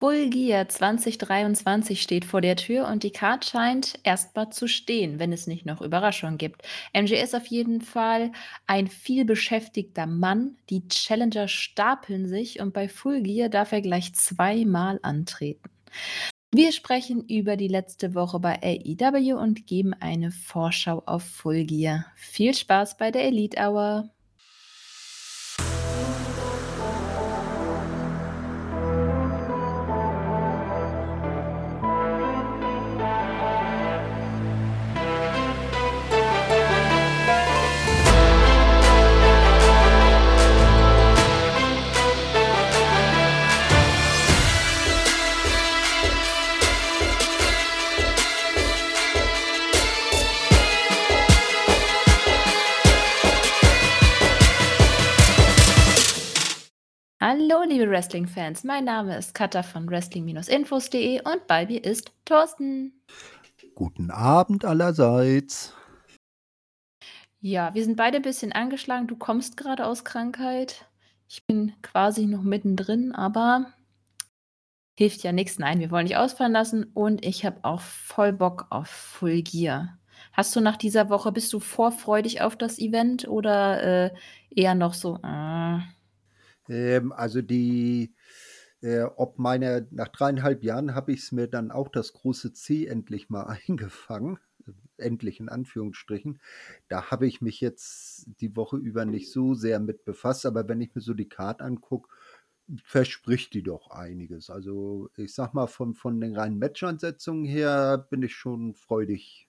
Full Gear 2023 steht vor der Tür und die Card scheint erstmal zu stehen, wenn es nicht noch Überraschungen gibt. Ist auf jeden Fall ein vielbeschäftigter Mann. Die Challenger stapeln sich und bei Full Gear darf er gleich zweimal antreten. Wir sprechen über die letzte Woche bei AEW und geben eine Vorschau auf Full Gear. Viel Spaß bei der Elite Hour! Liebe Wrestling-Fans. Mein Name ist Katha von Wrestling-Infos.de und bei mir ist Thorsten. Guten Abend allerseits. Ja, wir sind beide ein bisschen angeschlagen. Du kommst gerade aus Krankheit. Ich bin quasi noch mittendrin, aber hilft ja nichts. Nein, wir wollen nicht ausfallen lassen und ich habe auch voll Bock auf Full Gear. Hast du nach dieser Woche, bist du vorfreudig auf das Event oder äh, eher noch so? Äh, ähm, also die, äh, ob meine, nach dreieinhalb Jahren habe ich es mir dann auch das große C endlich mal eingefangen. Endlich in Anführungsstrichen. Da habe ich mich jetzt die Woche über nicht so sehr mit befasst, aber wenn ich mir so die Karte angucke, verspricht die doch einiges. Also ich sag mal, von, von den reinen Matchansetzungen her bin ich schon freudig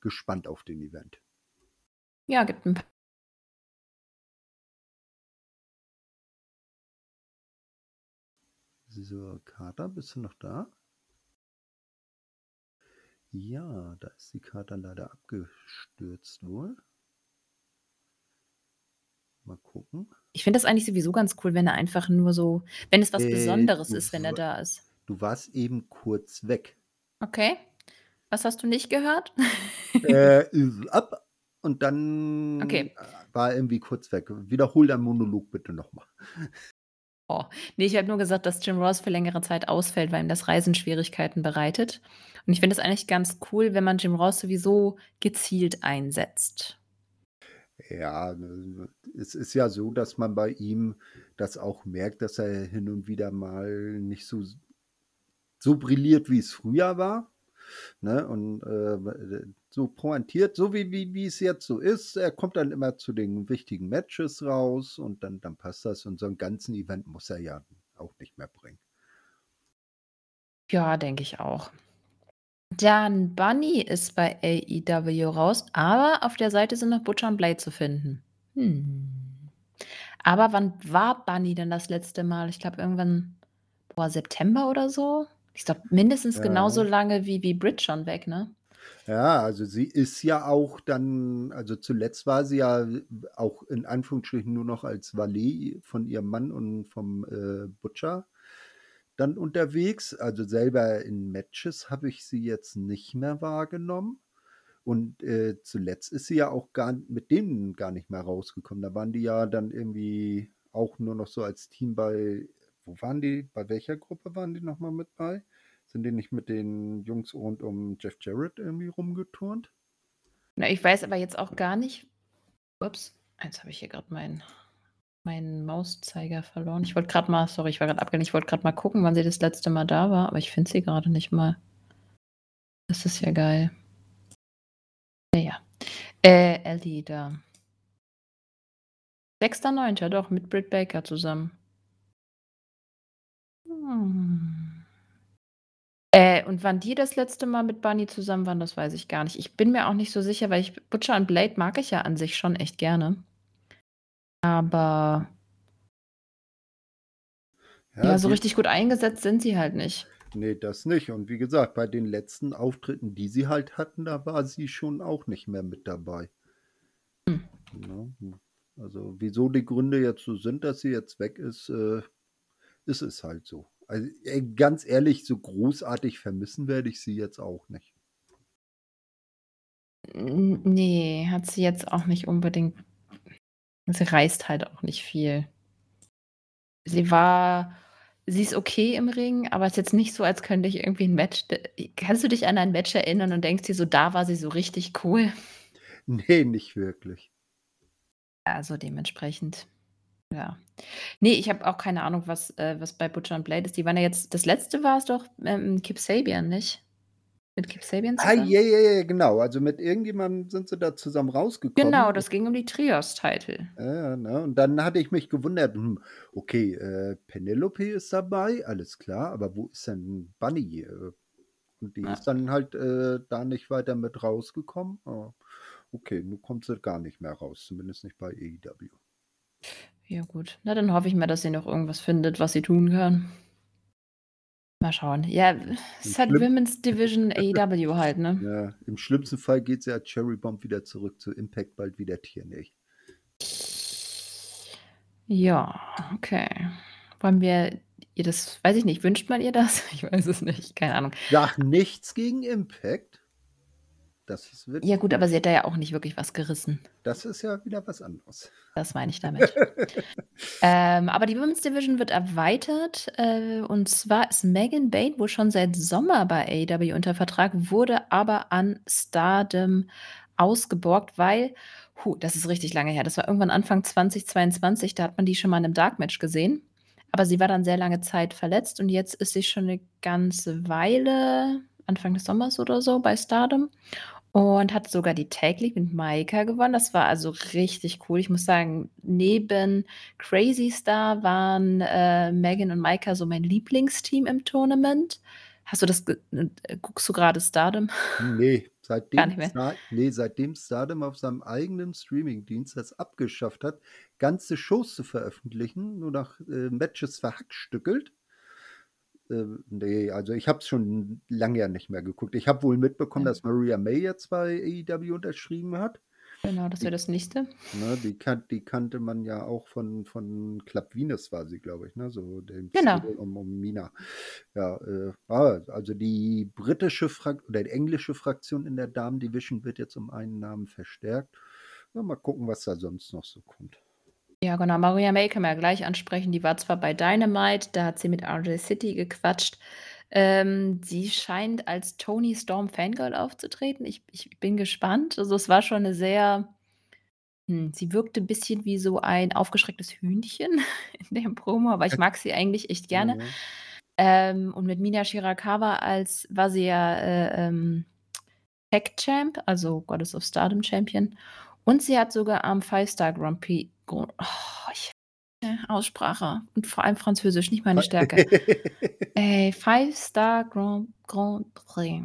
gespannt auf den Event. Ja, gibt ein So, Kater, bist du noch da? Ja, da ist die Karte leider abgestürzt wohl. Mal gucken. Ich finde das eigentlich sowieso ganz cool, wenn er einfach nur so, wenn es was äh, Besonderes ist, wenn er da ist. Du warst eben kurz weg. Okay. Was hast du nicht gehört? äh, ab und dann okay. war er irgendwie kurz weg. Wiederhol deinen Monolog bitte nochmal. Oh, ne, ich habe nur gesagt, dass Jim Ross für längere Zeit ausfällt, weil ihm das Reisen Schwierigkeiten bereitet. Und ich finde es eigentlich ganz cool, wenn man Jim Ross sowieso gezielt einsetzt. Ja, es ist ja so, dass man bei ihm das auch merkt, dass er hin und wieder mal nicht so so brilliert, wie es früher war. Ne? Und äh, so pointiert, so wie, wie, wie es jetzt so ist. Er kommt dann immer zu den wichtigen Matches raus und dann, dann passt das. Und so einen ganzen Event muss er ja auch nicht mehr bringen. Ja, denke ich auch. Dann Bunny ist bei AEW raus, aber auf der Seite sind noch Butcher und Blade zu finden. Hm. Aber wann war Bunny denn das letzte Mal? Ich glaube irgendwann, boah, September oder so? Ich glaube mindestens ja. genauso lange wie, wie Bridge schon weg, ne? Ja, also sie ist ja auch dann, also zuletzt war sie ja auch in Anführungsstrichen nur noch als Valet von ihrem Mann und vom äh, Butcher dann unterwegs. Also selber in Matches habe ich sie jetzt nicht mehr wahrgenommen. Und äh, zuletzt ist sie ja auch gar mit denen gar nicht mehr rausgekommen. Da waren die ja dann irgendwie auch nur noch so als Team bei, wo waren die, bei welcher Gruppe waren die nochmal mit bei? Sind die nicht mit den Jungs rund um Jeff Jarrett irgendwie rumgeturnt? Na, ich weiß aber jetzt auch gar nicht. Ups, jetzt habe ich hier gerade meinen meinen Mauszeiger verloren. Ich wollte gerade mal, sorry, ich war gerade abgelenkt, ich wollte gerade mal gucken, wann sie das letzte Mal da war, aber ich finde sie gerade nicht mal. Das ist ja geil. Ja, ja. Äh, Ellie da. 6.9. doch, mit Britt Baker zusammen. Hm. Und wann die das letzte Mal mit Bunny zusammen waren, das weiß ich gar nicht. Ich bin mir auch nicht so sicher, weil ich Butcher und Blade mag ich ja an sich schon echt gerne. Aber ja, ja so richtig gut eingesetzt sind sie halt nicht. Nee, das nicht. Und wie gesagt, bei den letzten Auftritten, die sie halt hatten, da war sie schon auch nicht mehr mit dabei. Hm. Ja, also, wieso die Gründe jetzt so sind, dass sie jetzt weg ist, äh, ist es halt so. Also ganz ehrlich, so großartig vermissen werde ich sie jetzt auch nicht. Nee, hat sie jetzt auch nicht unbedingt. Sie reist halt auch nicht viel. Sie war sie ist okay im Ring, aber ist jetzt nicht so, als könnte ich irgendwie 'n Match kannst du dich an ein Match erinnern und denkst dir so: „Da war sie so richtig cool?“ Ne, nicht wirklich. Also, dementsprechend, ja. Ne, ich habe auch keine Ahnung, was äh, was bei Butcher und Blade ist. Die waren ja jetzt das letzte war's doch, ähm, Kip Sabian, nicht? Mit Kip Sabian Ah, zusammen? ja, ja, ja, genau. Also, mit irgendjemandem sind sie da zusammen Genau, rausgekommen. das ging um die Trios-Title. Ja, ne? Und dann hatte ich mich gewundert, hm, okay, äh, Penelope ist dabei, alles klar, aber wo ist denn Bunny? Und die Ja. ist dann halt, äh, da nicht weiter mit rausgekommen. Ah, okay, nun kommt sie gar nicht mehr raus, zumindest nicht bei AEW. Ja gut. Na, dann hoffe ich mal, dass sie noch irgendwas findet, was sie tun kann. Mal schauen. Ja, ist halt schlimm Women's Division AEW halt, ne? Ja, im schlimmsten Fall geht sie als Cherry Bomb wieder zurück zu Impact, bald wieder TNA. Ja, okay. Wollen wir ihr das weiß ich nicht, wünscht man ihr das? Ich weiß es nicht, keine Ahnung. Sage nichts gegen Impact. Das wird Ja gut, aber sie hat da ja auch nicht wirklich was gerissen. Das ist ja wieder was anderes. Das meine ich damit. Ähm, aber die Women's Division wird erweitert, äh, und zwar ist Megan Bayne wohl schon seit Sommer bei AEW unter Vertrag, wurde aber an Stardom ausgeborgt, weil hu, das ist richtig lange her. Das war irgendwann Anfang 2022, da hat man die schon mal in 'nem Dark Match gesehen. Aber sie war dann sehr lange Zeit verletzt und jetzt ist sie schon 'ne ganze Weile Anfang des Sommers oder so bei Stardom und hat sogar die Tag League mit Maika gewonnen. Das war also richtig cool. Ich muss sagen, neben Crazy Star waren, äh, Megan und Maika so mein Lieblingsteam im Tournament. Hast du das äh, guckst du grade Stardom? Ne, Gar seitdem nicht mehr? Sta ne, seitdem Stardom auf seinem eigenen Streamingdienst das abgeschafft hat, ganze Shows zu veröffentlichen, nur noch, äh, Matches verhackstückelt. Ähm, ne, also ich habe es schon lange ja nicht mehr geguckt. Ich habe wohl mitbekommen, Ja. dass Maria May jetzt bei AEW unterschrieben hat. Genau, das wäre das Nächste. ne, die kan die kannte man ja auch von von Club Venus war sie, glaube ich, ne, so dem Genau. Um um Mina. Ja, äh, ah, also die britische Frak oder die englische Fraktion in der Damen-Division wird jetzt um einen Namen verstärkt. Ja, mal gucken, was da sonst noch so kommt. Ja, genau. Maria May können wir ja gleich ansprechen. Die war zwar bei Dynamite, da hat sie mit RJ City gequatscht. Ähm, sie scheint als Toni Storm Fangirl aufzutreten. Ich ich bin gespannt. Also, es war schon 'ne sehr hm, sie wirkte 'n bisschen wie so ein aufgeschrecktes Hühnchen in der Promo, aber ich mag sie eigentlich echt gerne. Ja. Ähm, und mit Mina Shirakawa als war sie ja, äh, ähm, Tag Champ, also Goddess of Stardom Champion. Und sie hat sogar am Five Star Grand Prix oh, ich Aussprache und vor allem Französisch, nicht meine Stärke. Ey, Five Star Grand Grand Prix.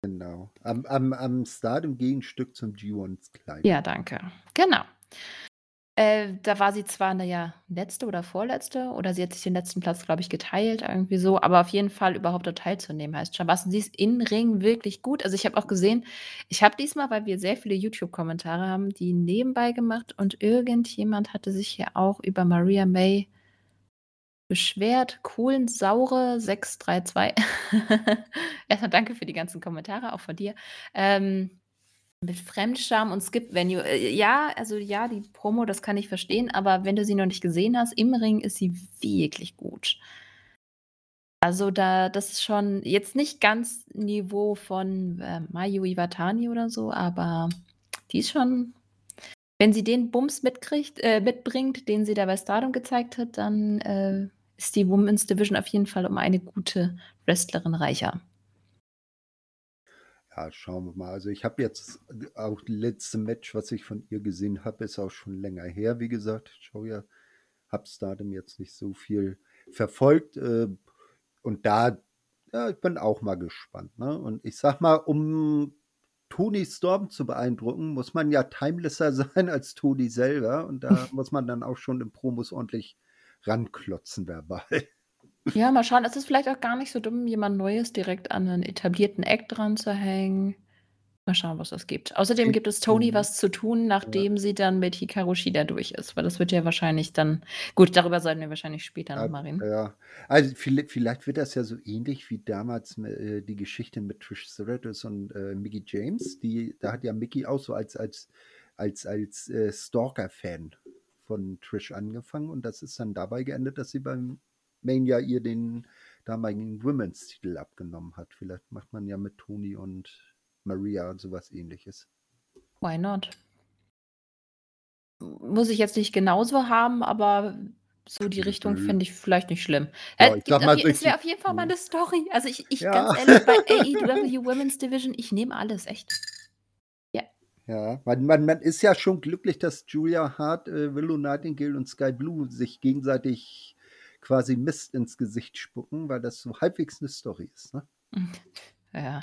Genau. Am am am Stardom-Gegenstück zum G1 Climax. Ja, danke. Genau. Äh, da war sie zwar, na ja, Letzte oder Vorletzte oder sie hat sich den letzten Platz, glaube ich, geteilt, irgendwie so, aber auf jeden Fall überhaupt da teilzunehmen heißt schon was. Und sie ist im Ring wirklich gut. Also, ich habe auch gesehen ich habe diesmal, weil wir sehr viele YouTube-Kommentare haben, die nebenbei gemacht und irgendjemand hatte sich hier auch über Maria May beschwert. Kohlensaure 632. Erst mal danke für die ganzen Kommentare, auch von dir. Ähm, mit Fremdscham und Skip Venue. Äh, ja, also ja, die Promo, das kann ich verstehen, aber wenn du sie noch nicht gesehen hast, im Ring ist sie wirklich gut. Also, da das ist schon jetzt nicht ganz Niveau von, äh, Mayu Iwatani oder so, aber die ist schon wenn sie den Bums mitkriegt äh, mitbringt, den sie da bei Stardom gezeigt hat, dann, äh, ist die Women's Division auf jeden Fall um eine gute Wrestlerin reicher. Ja, schauen wir mal. Also, ich habe jetzt auch letzte Match, was ich von ihr gesehen habe, ist auch schon länger her, wie gesagt. Ich schaue ja habe Stardom jetzt nicht so viel verfolgt, äh, und da ja, ich bin auch mal gespannt, ne? Und ich sage mal, um Toni Storm zu beeindrucken, muss man ja timelesser sein als Toni selber und da muss man dann auch schon in Promos ordentlich ranklotzen verbal. Ja, mal schauen. Es ist vielleicht auch gar nicht so dumm, jemand Neues direkt an 'nen etablierten Act dranzuhängen. Mal schauen, was das gibt. Außerdem gibt es Toni Mhm. was zu tun, Ja. nachdem sie dann mit Hikaru Shida durch ist, weil das wird ja wahrscheinlich dann gut, darüber sollten wir wahrscheinlich später noch Ja, mal reden. ja. Also, viellei vielleicht wird das ja so ähnlich wie damals, äh, die Geschichte mit Trish Stratus und, äh, Mickie James. Die da hat ja Mickie auch so als als als als, äh, Stalker-Fan von Trish angefangen und das ist dann dabei geendet, dass sie beim Mania ihr den damaligen Women's-Titel abgenommen hat. Vielleicht macht man ja mit Toni und Maria und sowas ähnliches. Why not? Muss ich jetzt nicht genauso haben, aber so die Richtung finde ich vielleicht nicht schlimm. Ja, Äh, ich sag auf es wäre auf jeden Fall mal hm. eine Story. Also, ich ich Ja. ganz ehrlich, bei AEW Women's Division, ich nehme alles, echt. Ja. Ja, man, man, man ist ja schon glücklich, dass Julia Hart, äh, Willow Nightingale und Sky Blue sich gegenseitig quasi Mist ins Gesicht spucken, weil das so halbwegs eine Story ist. Ne? Ja,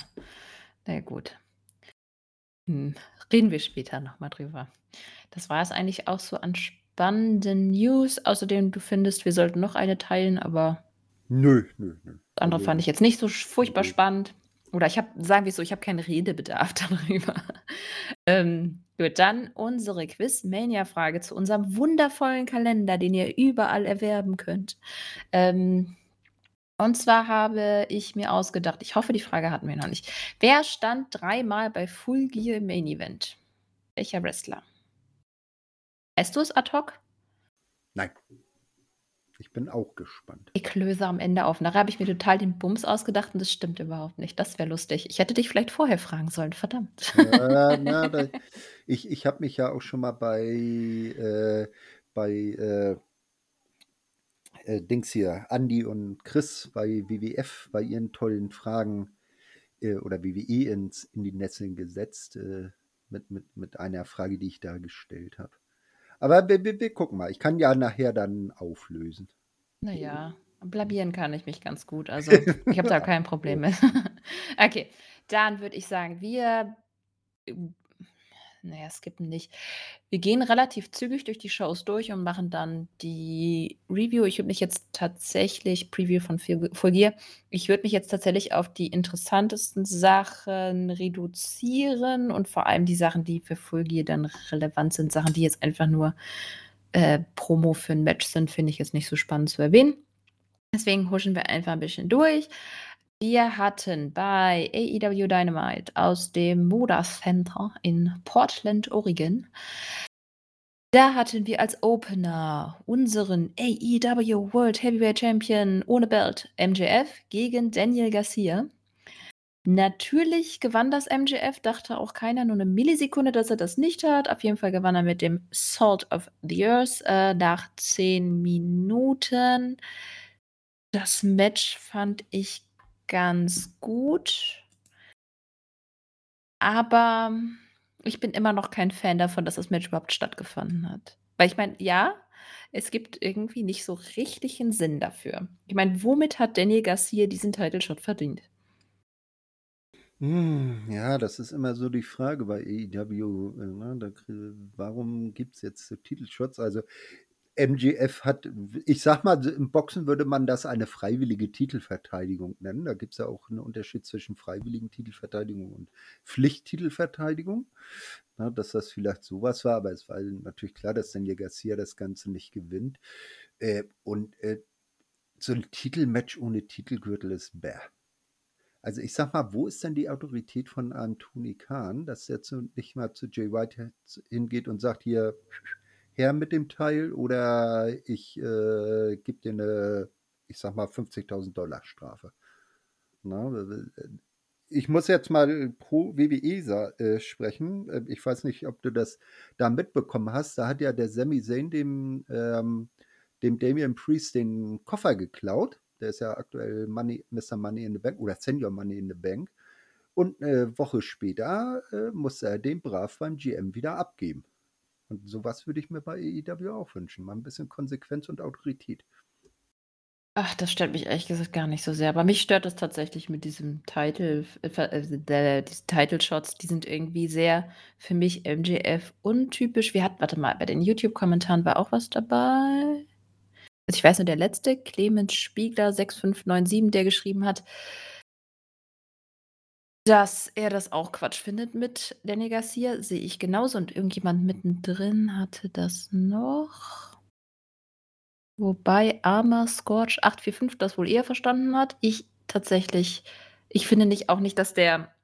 na gut. Hm, reden wir später noch mal drüber. Das war es eigentlich auch so an spannenden News. Außerdem, du findest, wir sollten noch eine teilen, aber Nö, nö, nö. das andere Also, fand ich jetzt nicht so furchtbar nö. spannend. Oder ich habe sagen wir so, ich habe keinen Redebedarf darüber. Ähm, gut, dann unsere Quiz-Mania-Frage zu unserem wundervollen Kalender, den ihr überall erwerben könnt. Ähm, und zwar habe ich mir ausgedacht, ich hoffe, die Frage hatten wir noch nicht. Wer stand dreimal bei Full Gear im Main Event? Welcher Wrestler? Weißt du es ad hoc? Nein. Ich bin auch gespannt. Ich löse am Ende auf. Nachher habe ich mir total den Bums ausgedacht und das stimmt überhaupt nicht. Das wäre lustig. Ich hätte dich vielleicht vorher fragen sollen, verdammt. Äh, na, da, ich ich habe mich ja auch schon mal bei, äh, bei äh, äh, Dings hier, Andy und Chris bei WWF, bei ihren tollen Fragen äh, oder WWE ins, in die Nesseln gesetzt, äh, mit, mit, mit einer Frage, die ich da gestellt habe. Aber wir, wir, wir gucken mal. Ich kann ja nachher dann auflösen. Naja, blamieren kann ich mich ganz gut. Also, ich habe da kein Problem mit. okay, dann würde ich sagen, wir. Naja, skippen nicht. Wir gehen relativ zügig durch die Shows durch und machen dann die Review. Ich würde mich jetzt tatsächlich, Preview von Gear, ich würde mich jetzt tatsächlich auf die interessantesten Sachen reduzieren und vor allem die Sachen, die für Full Gear dann relevant sind, Sachen, die jetzt einfach nur äh, Promo für ein Match sind, finde ich jetzt nicht so spannend zu erwähnen. Deswegen huschen wir einfach ein bisschen durch. Wir hatten bei AEW Dynamite aus dem Moda Center in Portland, Oregon. Da hatten wir als Opener unseren AEW World Heavyweight Champion ohne Belt MJF gegen Daniel Garcia. Natürlich gewann das MJF, dachte auch keiner, nur eine Millisekunde, dass er das nicht hat. Auf jeden Fall gewann er mit dem Salt of the Earth äh, nach 10 Minuten. Das Match fand ich ganz gut. Aber ich bin immer noch kein Fan davon, dass das Match überhaupt stattgefunden hat. Weil ich meine, ja, es gibt irgendwie nicht so richtig einen Sinn dafür. Ich meine, womit hat Daniel Garcia diesen Title Shot verdient? Hm, ja, das ist immer so die Frage bei AEW. äh, Ne? Da, warum gibt es jetzt so Titelshots? Also MGF hat, ich sag mal, im Boxen würde man das eine freiwillige Titelverteidigung nennen. Da gibt es ja auch einen Unterschied zwischen freiwilligen Titelverteidigung und Pflichttitelverteidigung. Na, dass das vielleicht sowas war, aber es war natürlich klar, dass Daniel Garcia das Ganze nicht gewinnt. Äh, und äh, so ein Titelmatch ohne Titelgürtel ist bäh. Also ich sag mal, wo ist denn die Autorität von einem Tony Khan, dass er zu, nicht mal zu Jay White hingeht und sagt, hier, her mit dem Teil oder ich äh, gebe dir eine, ich sag mal, 50.000 Dollar Strafe. Na, ich muss jetzt mal pro WWE äh, sprechen. Äh, Ich weiß nicht, ob du das da mitbekommen hast. Da hat ja der Sami Zayn dem, ähm, dem Damian Priest den Koffer geklaut. Der ist ja aktuell Money, Mr. Money in the Bank oder Senior Money in the Bank. Und eine Woche später äh, musste er den brav beim GM wieder abgeben. Und sowas würde ich mir bei AEW auch wünschen. Mal ein bisschen Konsequenz und Autorität. Ach, das stört mich ehrlich gesagt gar nicht so sehr. Aber mich stört das tatsächlich mit diesem Title, äh, äh, der, diese Title Shots, die sind irgendwie sehr für mich MJF untypisch. Wir hatten, warte mal, bei den YouTube-Kommentaren war auch was dabei. Also ich weiß nur, der letzte, Clemens Spiegler 6597, der geschrieben hat, dass er das auch Quatsch findet mit Danny Garcia, sehe ich genauso. Und irgendjemand mittendrin hatte das noch. Wobei Armer Scorch 845 das wohl eher verstanden hat. Ich tatsächlich, ich finde nicht auch nicht, dass der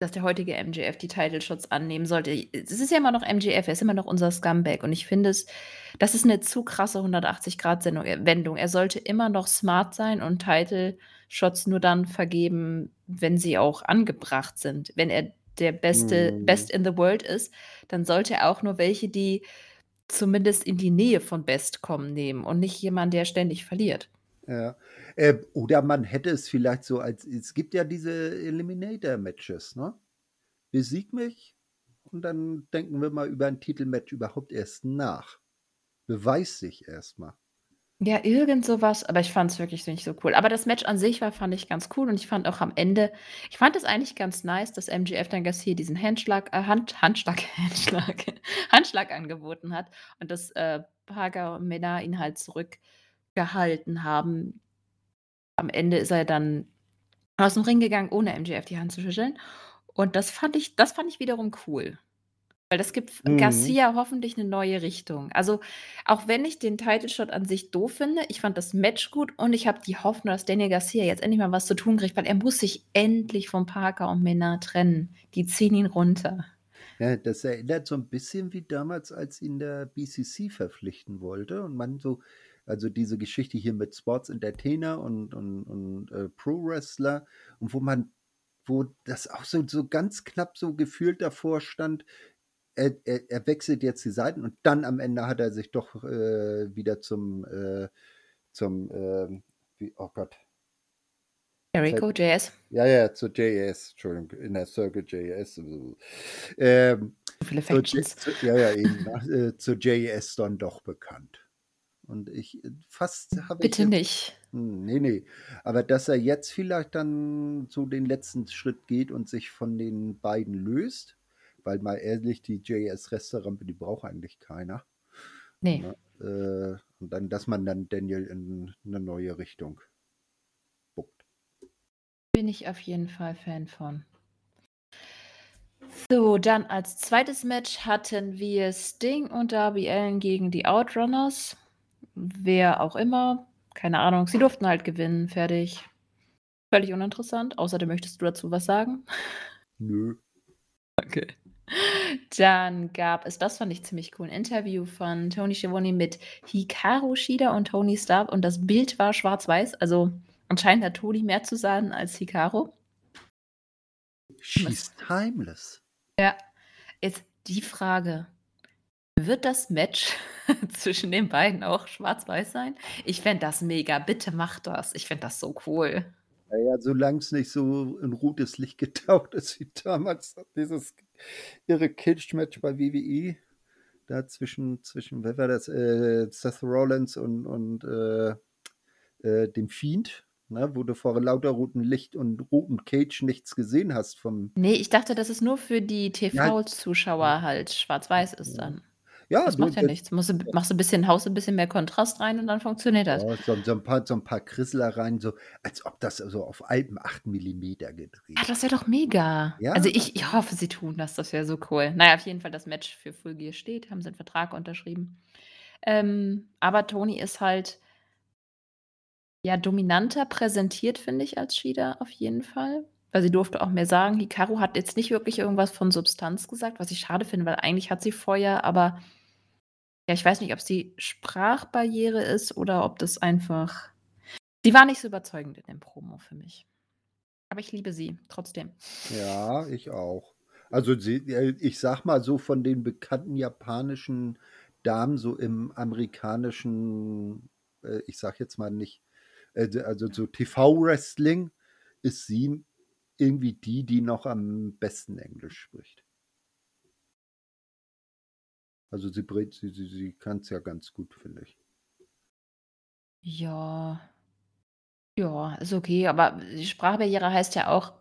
dass der heutige MJF die Title Shots annehmen sollte. Es ist ja immer noch MJF, er ist immer noch unser Scumbag und ich finde es das ist 'ne zu krasse 180 Grad Sendung äh, Wendung. Er sollte immer noch smart sein und Title Shots nur dann vergeben, wenn sie auch angebracht sind. Wenn er der beste Mhm. Best in the World ist, dann sollte er auch nur welche, die zumindest in die Nähe von Best kommen, nehmen und nicht jemand, der ständig verliert. Ja. Äh, oder man hätte es vielleicht so als es gibt ja diese Eliminator-Matches, ne? Besieg mich und dann denken wir mal über 'n Titelmatch überhaupt erst nach. Beweis dich erst mal. Ja, irgend so aber ich fand's wirklich nicht so cool. Aber das Match an sich war fand ich ganz cool und ich fand auch am Ende ich fand es eigentlich ganz nice, dass MJF dann Garcia diesen Handschlag äh, Hand Handschlag Handschlag Handschlag angeboten hat und dass, äh, Parker und Mena ihn halt zurückgehalten haben. Am Ende ist er dann aus'm Ring gegangen, ohne MJF die Hand zu schütteln. Und das fand ich das fand ich wiederum cool. Weil das gibt Mhm. Garcia hoffentlich 'ne neue Richtung. Also, auch wenn ich den Title Shot an sich doof finde, ich fand das Match gut und ich habe die Hoffnung, dass Daniel Garcia jetzt endlich mal was zu tun kriegt, weil er muss sich endlich von Parker und Mena trennen. Die ziehen ihn runter. Ja, das erinnert so 'n bisschen wie damals, als ihn der BCC verpflichten wollte und man so also, diese Geschichte hier mit Sports Entertainer und und und, äh, Pro-Wrestler und wo man wo das auch so so ganz knapp so gefühlt davor stand, er er er wechselt jetzt die Seiten und dann am Ende hat er sich doch, äh, wieder zum, äh zum, ähm wie oh Gott. Jericho, JS? Ja, ja, zu JAS, Entschuldigung, Inner Circle JAS. Ähm, viele Factions. zu ja, ja, eben? Äh, zu JAS dann doch bekannt. Und ich äh, fast habe ich Bitte jetzt nicht. hm, ne, ne. Aber dass er jetzt vielleicht dann so den letzten Schritt geht und sich von den beiden löst, weil mal ehrlich, die JAS-Resterampe, die braucht eigentlich keiner, Ne. ne? Äh, und dann dass man dann Daniel in 'ne neue Richtung buckt. Bin ich auf jeden Fall Fan von. So, dann als 2. Match hatten wir Sting und Darby Allin gegen die Outrunners. Wer auch immer, keine Ahnung. Sie durften halt gewinnen, fertig. Völlig uninteressant, außer du möchtest du dazu was sagen? Nö. Okay. Dann gab es das fand ich ziemlich cool, 'n Interview von Tony Schiavone mit Hikaru Shida und Tony Stark und das Bild war schwarz-weiß. Also, anscheinend hat Tony mehr zu sagen als Hikaru. She's timeless. Ja, jetzt die Frage: Wird das Match zwischen den beiden auch schwarz-weiß sein? Ich fände das mega. Bitte macht das. Ich fände das so cool. Na ja, solang's nicht so in rotes Licht getaucht ist wie damals dieses irre Cage-Match bei WWE. Da zwischen zwischen wer war das? Äh, Seth Rollins und und, äh, äh, dem Fiend, ne? Wo du vor lauter rotem Licht und rotem Cage nichts gesehen hast vom Ne, ich dachte, dass es nur für die Ja. TV-Zuschauer halt schwarz-weiß ist Ja. dann. Ja, Das du macht ja das nichts. Musst du machst du 'n bisschen haust du 'n bisschen mehr Kontrast rein und dann funktioniert das. Ja, so so 'n paar so 'n paar Kritzelereien, so als ob das so auf altem 8 Millimeter Ah, gedreht das wäre doch mega. Ja. Also, ich ich hoffe, sie tun das. Das wäre so cool. Na ja, auf jeden Fall das Match für Full Gear steht, haben sie 'n Vertrag unterschrieben. Ähm, aber Tony ist halt ja, dominanter präsentiert, finde ich, als Shida auf jeden Fall, weil sie durfte auch mehr sagen. Hikaru hat jetzt nicht wirklich irgendwas von Substanz gesagt, was ich schade finde, weil eigentlich hat sie Feuer, aber ja, ich weiß nicht, ob's die Sprachbarriere ist oder ob das einfach sie war nicht so überzeugend in dem Promo für mich. Aber ich liebe sie trotzdem. Ja, ich auch. Also, sie äh, ich sage mal so von den bekannten japanischen Damen so im amerikanischen, äh, ich sage jetzt mal nicht äh, also, so TV-Wrestling ist sie irgendwie die, die noch am besten Englisch spricht. Also, sie sie sie sie kann's ja ganz gut, finde ich. Ja. Ja, ist okay, aber die Sprachbarriere heißt ja auch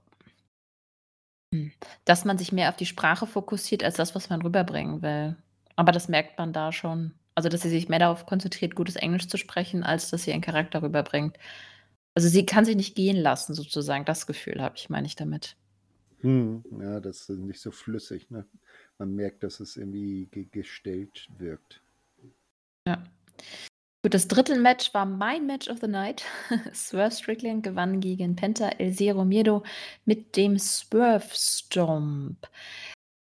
hm, dass man sich mehr auf die Sprache fokussiert als das, was man rüberbringen will. Aber das merkt man da schon. Also, dass sie sich mehr darauf konzentriert, gutes Englisch zu sprechen, als dass sie ihren Charakter rüberbringt. Also, sie kann sich nicht gehen lassen sozusagen. Das Gefühl habe ich meine ich damit. Mhm. Ja, das ist nicht so flüssig, ne? Man merkt, dass es irgendwie ge gestellt wirkt. Ja. Gut, das dritte Match war mein Match of the Night. Swerve Strickland gewann gegen Penta El Zero Miedo mit dem Swerve Stomp.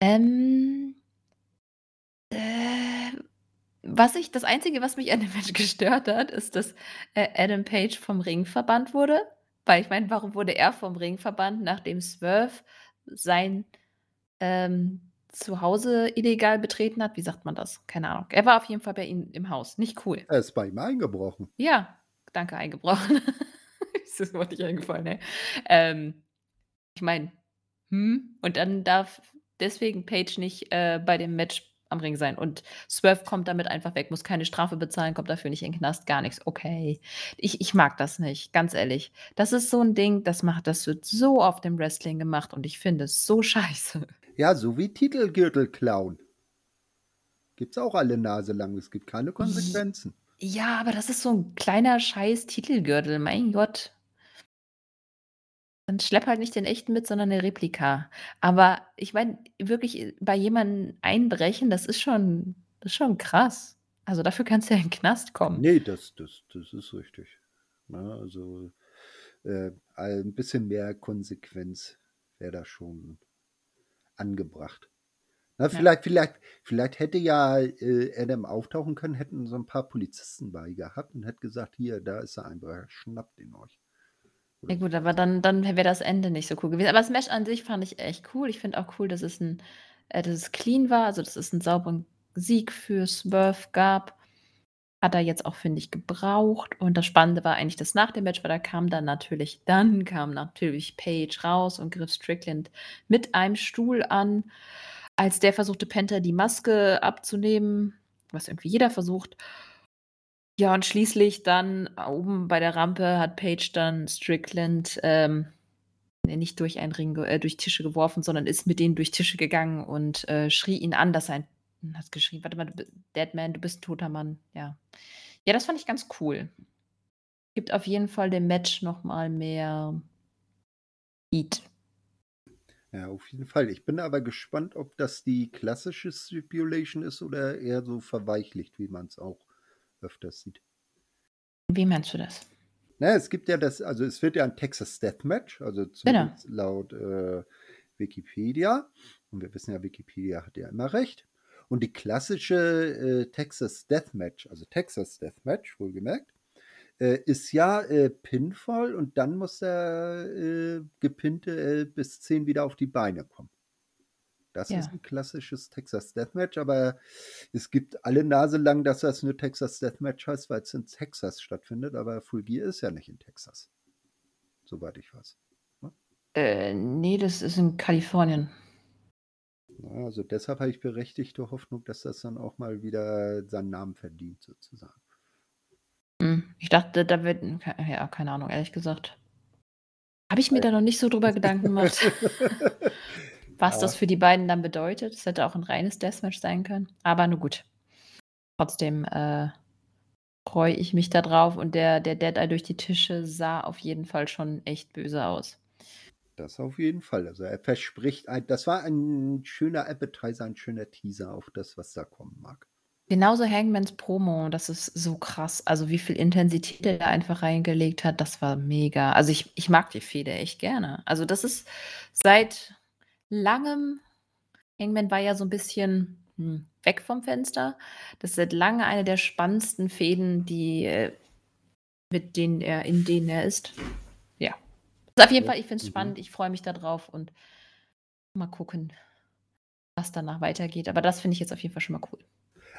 Ähm, äh, was ich das Einzige, was mich an dem Match gestört hat, ist, dass, äh, Adam Page vom Ring verbannt wurde. Weil ich meine, warum wurde er vom Ring verbannt, nachdem Swerve sein, ähm, Zuhause illegal betreten hat? Wie sagt man das? Keine Ahnung. Er war auf jeden Fall bei ihm im Haus. Nicht cool. Er ist bei ihm eingebrochen. Ja, danke, eingebrochen. Ist das Wort nicht eingefallen, ey. Ähm, ich meine, hm? Und dann darf deswegen Page nicht, äh, bei dem Match am Ring sein. Und Swerve kommt damit einfach weg, muss keine Strafe bezahlen, kommt dafür nicht in den Knast, gar nichts. Okay. Ich, ich mag das nicht, ganz ehrlich. Das ist so ein Ding, das macht, das wird so oft im Wrestling gemacht und ich finde es so scheiße. Ja, so wie Titelgürtel klauen. Gibt's auch alle Nase lang. Es gibt keine Konsequenzen. Ja, aber das ist so ein kleiner scheiß Titelgürtel, mein Gott. Dann schlepp halt nicht den echten mit, sondern eine Replika. Aber ich meine, wirklich äh, bei jemandem einbrechen, das ist schon das ist schon krass. Also, dafür kannst du ja in den Knast kommen. Nee, das das das ist richtig. Ne, also, äh, ein bisschen mehr Konsequenz wäre da schon angebracht. Na, Ja. vielleicht vielleicht vielleicht hätte ja, äh, Adam auftauchen können, hätten so ein paar Polizisten bei gehabt und hätte gesagt: „Hier, da ist der Einbrecher, schnappt ihn euch.“ Ja gut, aber dann dann wäre das Ende nicht so cool gewesen. Aber das Match an sich fand ich echt cool. Ich finde auch cool, dass es 'n äh, dass es clean war, also, dass es 'n sauberen Sieg für Swerve gab. Hat er jetzt auch, finde ich, gebraucht. Und das Spannende war eigentlich das nach dem Match, weil da kam dann natürlich dann kam natürlich Page raus und griff Strickland mit einem Stuhl an, als der versuchte, Penta die Maske abzunehmen, was irgendwie jeder versucht. Ja, und schließlich dann oben bei der Rampe hat Page dann Strickland, ähm, nicht durch einen Ring äh, durch Tische geworfen, sondern ist mit denen durch Tische gegangen und, äh, schrie ihn an, dass er ein hat geschrien: „Warte mal, du bi Dead Man, du bist 'n toter Mann.“ Ja. Ja, das fand ich ganz cool. Gibt auf jeden Fall dem Match noch mal mehr Heat. Ja, auf jeden Fall. Ich bin aber gespannt, ob das die klassische Stipulation ist oder eher so verweichlicht, wie man's auch öfters sieht. Wie meinst du das? Na ja, es gibt ja das also, es wird ja 'n Texas Deathmatch, also, Genau. laut, äh, Wikipedia. Und wir wissen ja, Wikipedia hat ja immer recht. Und die klassische, äh, Texas Deathmatch, also, Texas Deathmatch, wohlgemerkt, äh, ist ja, äh, Pinfall und dann muss der, äh, Gepinnte, bis 10 wieder auf die Beine kommen. Das ist Ja. 'n klassisches Texas Deathmatch, aber es gibt alle Nase lang, dass das nur Texas Deathmatch heißt, weil's in Texas stattfindet, aber Full Gear ist ja nicht in Texas. Soweit ich weiß, ne? Äh, ne, das ist in Kalifornien. Also, deshalb habe ich berechtigte Hoffnung, dass das dann auch mal wieder seinen Namen verdient sozusagen. Hm, ich dachte, da wird ja, keine Ahnung, ehrlich gesagt. Habe ich mir da noch nicht so drüber Gedanken gemacht, was das Ja. für die beiden dann bedeutet. Es hätte auch 'n reines Deathmatch sein können, aber nun gut. Trotzdem, äh, freue ich mich da drauf und der der Dead Eye durch die Tische sah auf jeden Fall schon echt böse aus. Das auf jeden Fall. Also, er verspricht ein das war ein schöner Appetizer, ein schöner Teaser auf das, was da kommen mag. Genauso Hangmans Promo, das ist so krass. Also, wie viel Intensität er da einfach reingelegt hat, das war mega. Also, ich ich mag die Fehde echt gerne. Also, das ist seit Langem Hangman war ja so 'n bisschen, hm, weg vom Fenster. Das ist seit lange eine der spannendsten Fehden, die, äh mit denen er in denen er ist. Ja. Also, auf jeden Fall, ich finde es mhm. spannend. Ich freue mich da drauf und mal gucken, was danach weitergeht. Aber das finde ich jetzt auf jeden Fall schon mal cool.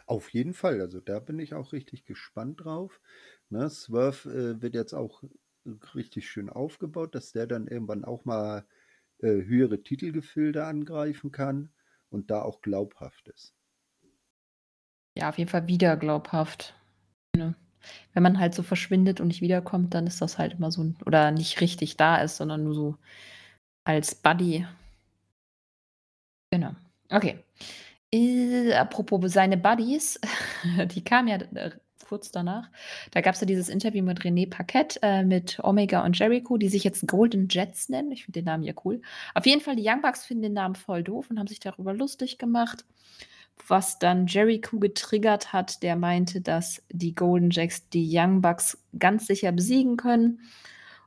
Auf jeden Fall. Also, da bin ich auch richtig gespannt drauf, ne? Swerve, äh, wird jetzt auch richtig schön aufgebaut, dass der dann irgendwann auch mal, äh, höhere Titelgefilde angreifen kann und da auch glaubhaft ist. Ja, auf jeden Fall wieder glaubhaft, ne? Wenn man halt so verschwindet und nicht wiederkommt, dann ist das halt immer so oder nicht richtig da ist, sondern nur so als Buddy. Genau. Okay. Äh, apropos seine Buddies, die kamen ja äh, kurz danach. Da gab's ja dieses Interview mit René Paquette, äh, mit Omega und Jericho, die sich jetzt Golden Jets nennen. Ich finde den Namen ja cool. Auf jeden Fall, die Young Bucks finden den Namen voll doof und haben sich darüber lustig gemacht. was dann Jericho getriggert hat, der meinte, dass die Golden Jacks die Young Bucks ganz sicher besiegen können.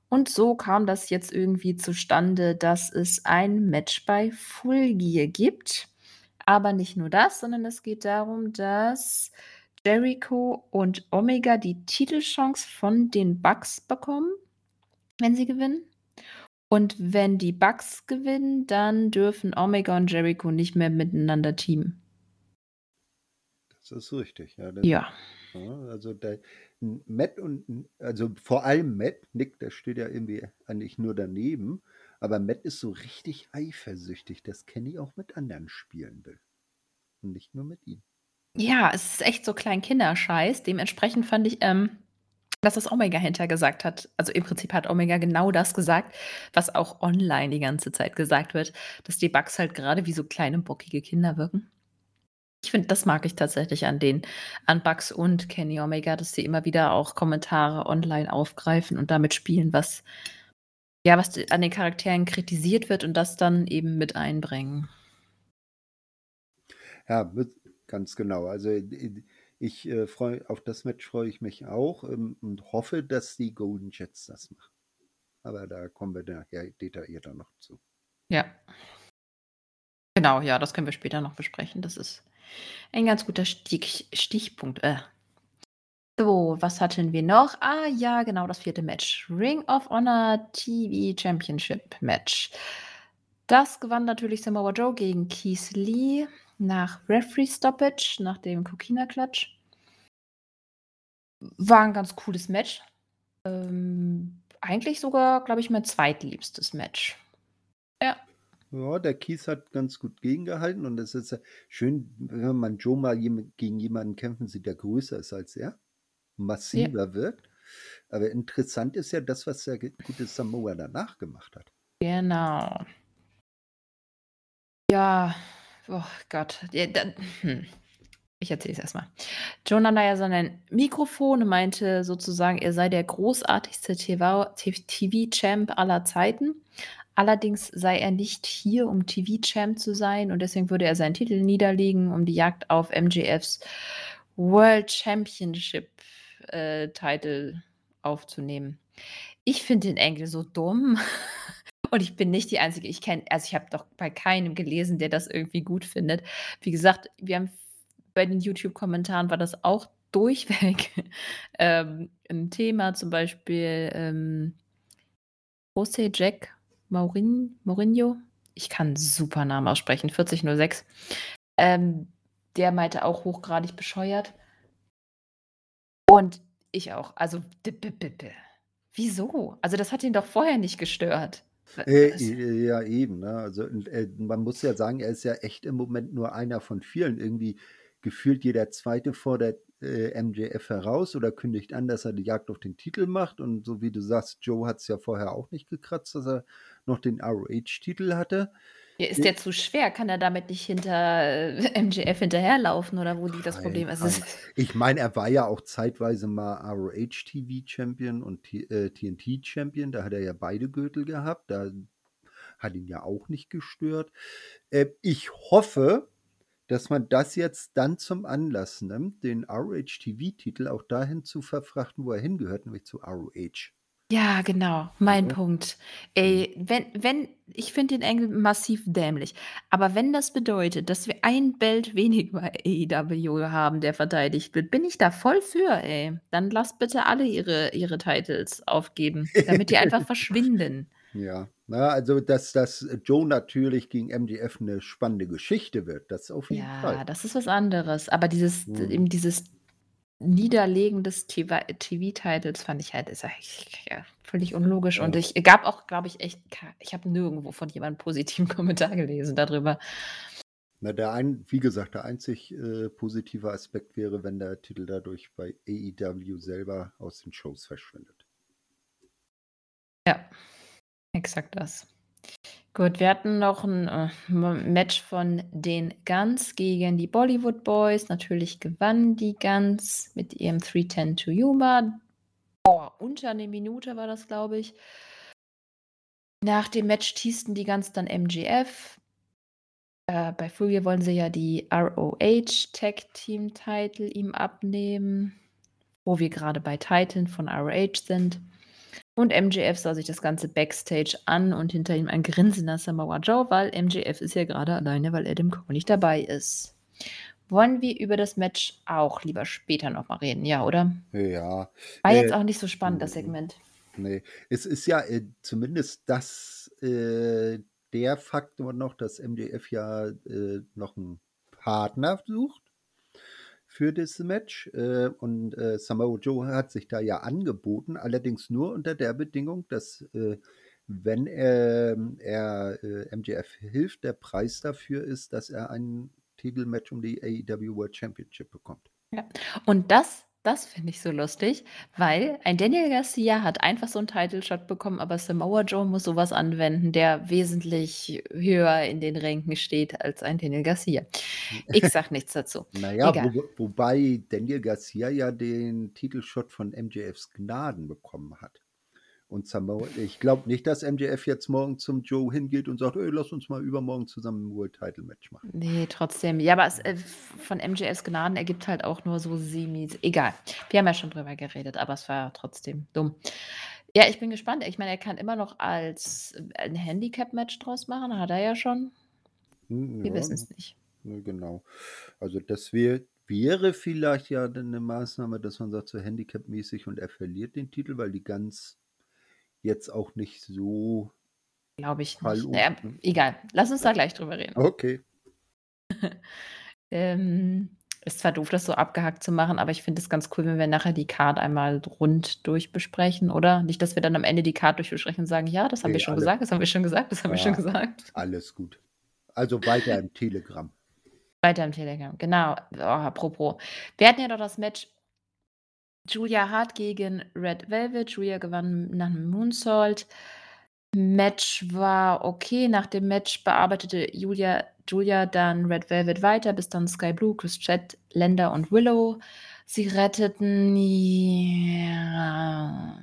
Und so kam das jetzt irgendwie zustande, dass es ein Match bei Full Gear gibt. Aber nicht nur das, sondern es geht darum, dass Jericho und Omega die Titelchance von den Bucks bekommen, wenn sie gewinnen. Und wenn die Bucks gewinnen, dann dürfen Omega und Jericho nicht mehr miteinander teamen. Das ist richtig, ja. Ja. ja also der Matt und also vor allem Matt, Nick, der steht ja irgendwie eigentlich nur daneben, aber Matt ist so richtig eifersüchtig, dass Kenny auch mit anderen spielen will. Und nicht nur mit ihm. Ja, es ist echt so klein Kinderscheiß. Dementsprechend fand ich, ähm, dass das Omega hinter gesagt hat. Also im Prinzip hat Omega genau das gesagt, was auch online die ganze Zeit gesagt wird, dass die Bugs halt gerade wie so kleine bockige Kinder wirken. Ich finde, das mag ich tatsächlich an den an Bugs und Kenny Omega, dass sie immer wieder auch Kommentare online aufgreifen und damit spielen, was ja, was an den Charakteren kritisiert wird und das dann eben mit einbringen. Ja, ganz genau. Also ich äh, freue auf das Match freue ich mich auch ähm, und hoffe, dass die Golden Jets das machen. Aber da kommen wir nachher detaillierter noch zu. Ja. Genau, ja, das können wir später noch besprechen. Das ist ein ganz guter Stich Stichpunkt. Äh. So, was hatten wir noch? Ah ja, genau, das vierte Match. Ring of Honor TV Championship Match. Das gewann natürlich Samoa Joe gegen Keith Lee nach Referee Stoppage, nach dem Kokina-Klatsch. War ein ganz cooles Match. Ähm, eigentlich sogar, glaube ich, mein zweitliebstes Match. Ja. Ja, der Kies hat ganz gut gegengehalten und es ist schön, wenn man Joe mal gegen jemanden kämpfen sieht, der größer ist als er, massiver ja. wirkt. Aber interessant ist ja das, was der gute Samoa danach gemacht hat. Genau. Ja, oh Gott. Ja, da, hm. Ich erzähle es erstmal. Nahm da ja sein Mikrofon und meinte sozusagen, er sei der großartigste TV-Champ aller Zeiten. Allerdings sei er nicht hier, um TV-Champ zu sein und deswegen würde er seinen Titel niederlegen, um die Jagd auf MJFs World Championship äh, Title aufzunehmen. Ich finde den Engel so dumm. Und ich bin nicht die Einzige. Ich kenne, also ich habe doch bei keinem gelesen, der das irgendwie gut findet. Wie gesagt, wir haben bei den YouTube-Kommentaren war das auch durchweg ähm, ein Thema. Zum Beispiel ähm, Jose Jack Maurin, Mourinho, ich kann super Namen aussprechen, 4006. Ähm, der meinte auch hochgradig bescheuert. Und ich auch. Also, wieso? Also, das hat ihn doch vorher nicht gestört. Äh, ja, eben. Ne? Also, äh, man muss ja sagen, er ist ja echt im Moment nur einer von vielen. Irgendwie gefühlt jeder Zweite fordert äh, MJF heraus oder kündigt an, dass er die Jagd auf den Titel macht. Und so wie du sagst, Joe hat es ja vorher auch nicht gekratzt, dass er noch den ROH-Titel hatte. Ja, ist der zu schwer? Kann er damit nicht hinter äh, MJF hinterherlaufen oder wo liegt das Problem? Also ich meine, er war ja auch zeitweise mal ROH TV Champion und TNT äh, Champion. Da hat er ja beide Gürtel gehabt. Da hat ihn ja auch nicht gestört. Äh, ich hoffe, dass man das jetzt dann zum Anlass nimmt, den ROH TV Titel auch dahin zu verfrachten, wo er hingehört, nämlich zu ROH. Ja, genau, mein Ja. Punkt. Ey, mhm. wenn wenn ich finde den Engel massiv dämlich, aber wenn das bedeutet, dass wir ein Belt weniger bei AEW haben, der verteidigt wird, bin ich da voll für, ey. Dann lasst bitte alle ihre ihre Titles aufgeben, damit die einfach verschwinden. Ja, na, also dass dass Joe natürlich gegen MJF eine spannende Geschichte wird, das auf jeden Fall. Ja, das ist was anderes, aber dieses Mhm. eben dieses Niederlegen des TV-Titles fand ich halt ist ja völlig unlogisch und ich gab auch, glaube ich, echt ich habe nirgendwo von jemandem positiven Kommentar gelesen darüber. Na, der ein wie gesagt, der einzig, äh, positive Aspekt wäre, wenn der Titel dadurch bei AEW selber aus den Shows verschwindet. Ja, exakt das. Gut, wir hatten noch ein äh, Match von den Guns gegen die Bollywood Boys. Natürlich gewannen die Guns mit ihrem 310 to Yuma. Boah, unter 'ne Minute war das, glaube ich. Nach dem Match teasten die Guns dann MJF. Äh, bei Gear wollen sie ja die ROH Tag Team Title ihm abnehmen, wo wir gerade bei Titan von ROH sind. Und MJF sah sich das Ganze Backstage an und hinter ihm ein grinsender Samoa Joe, weil MJF ist ja gerade alleine, weil Adam Cole nicht dabei ist. Wollen wir über das Match auch lieber später nochmal reden, ja, oder? Ja. War jetzt Äh, auch nicht so spannend, das Segment. nee. Es ist ja äh, zumindest das äh, der Faktor noch, dass MJF ja äh, noch einen Partner sucht für das Match. Äh, und äh, Samoa Joe hat sich da ja angeboten, allerdings nur unter der Bedingung, dass äh, wenn er, er äh, MJF hilft, der Preis dafür ist, dass er ein Titelmatch um die AEW World Championship bekommt. Und das, das finde ich so lustig, weil ein Daniel Garcia hat einfach so einen Title-Shot bekommen, aber Samoa Joe muss sowas anwenden, der wesentlich höher in den Ränken steht als ein Daniel Garcia. Ich sag nichts dazu. Naja, wo, wobei Daniel Garcia ja den Titelshot von MJFs Gnaden bekommen hat. Und Samoa, ich glaube nicht, dass MJF jetzt morgen zum Joe hingeht und sagt, ey, lass uns mal übermorgen zusammen ein World Title Match machen. Nee, trotzdem. Ja, aber es, äh, von MJFs Gnaden ergibt halt auch nur so Semis. Egal. Wir haben ja schon drüber geredet, aber es war trotzdem dumm. Ja, ich bin gespannt. Ich meine, er kann immer noch als äh, ein Handicap-Match draus machen, hat er ja schon. Hm, Wir ja, wissen es nicht. genau. Also das wär, wäre vielleicht ja eine Maßnahme, dass man sagt, so Handicap-mäßig und er verliert den Titel, weil die ganz jetzt auch nicht so Glaube ich nicht. Naja, egal. Lass uns da gleich drüber reden. Okay. Ähm, ist zwar doof, das so abgehackt zu machen, aber ich finde es ganz cool, wenn wir nachher die Card einmal rund durchbesprechen, oder? Nicht, dass wir dann am Ende die Card durchbesprechen und sagen, ja, das haben Nee, wir schon alle- gesagt, das haben wir schon gesagt, das haben wir schon Ja. gesagt. Alles gut. Also weiter im Telegram. Weiter im Telegram, genau. Oh, apropos. Wir hatten ja doch das Match Julia Hart gegen Red Velvet. Julia gewann nach einem Moonsault. Match war okay. Nach dem Match bearbeitete Julia, Julia dann Red Velvet weiter, bis dann Sky Blue, Chris Chet, Lender und Willow sie retteten. Ja.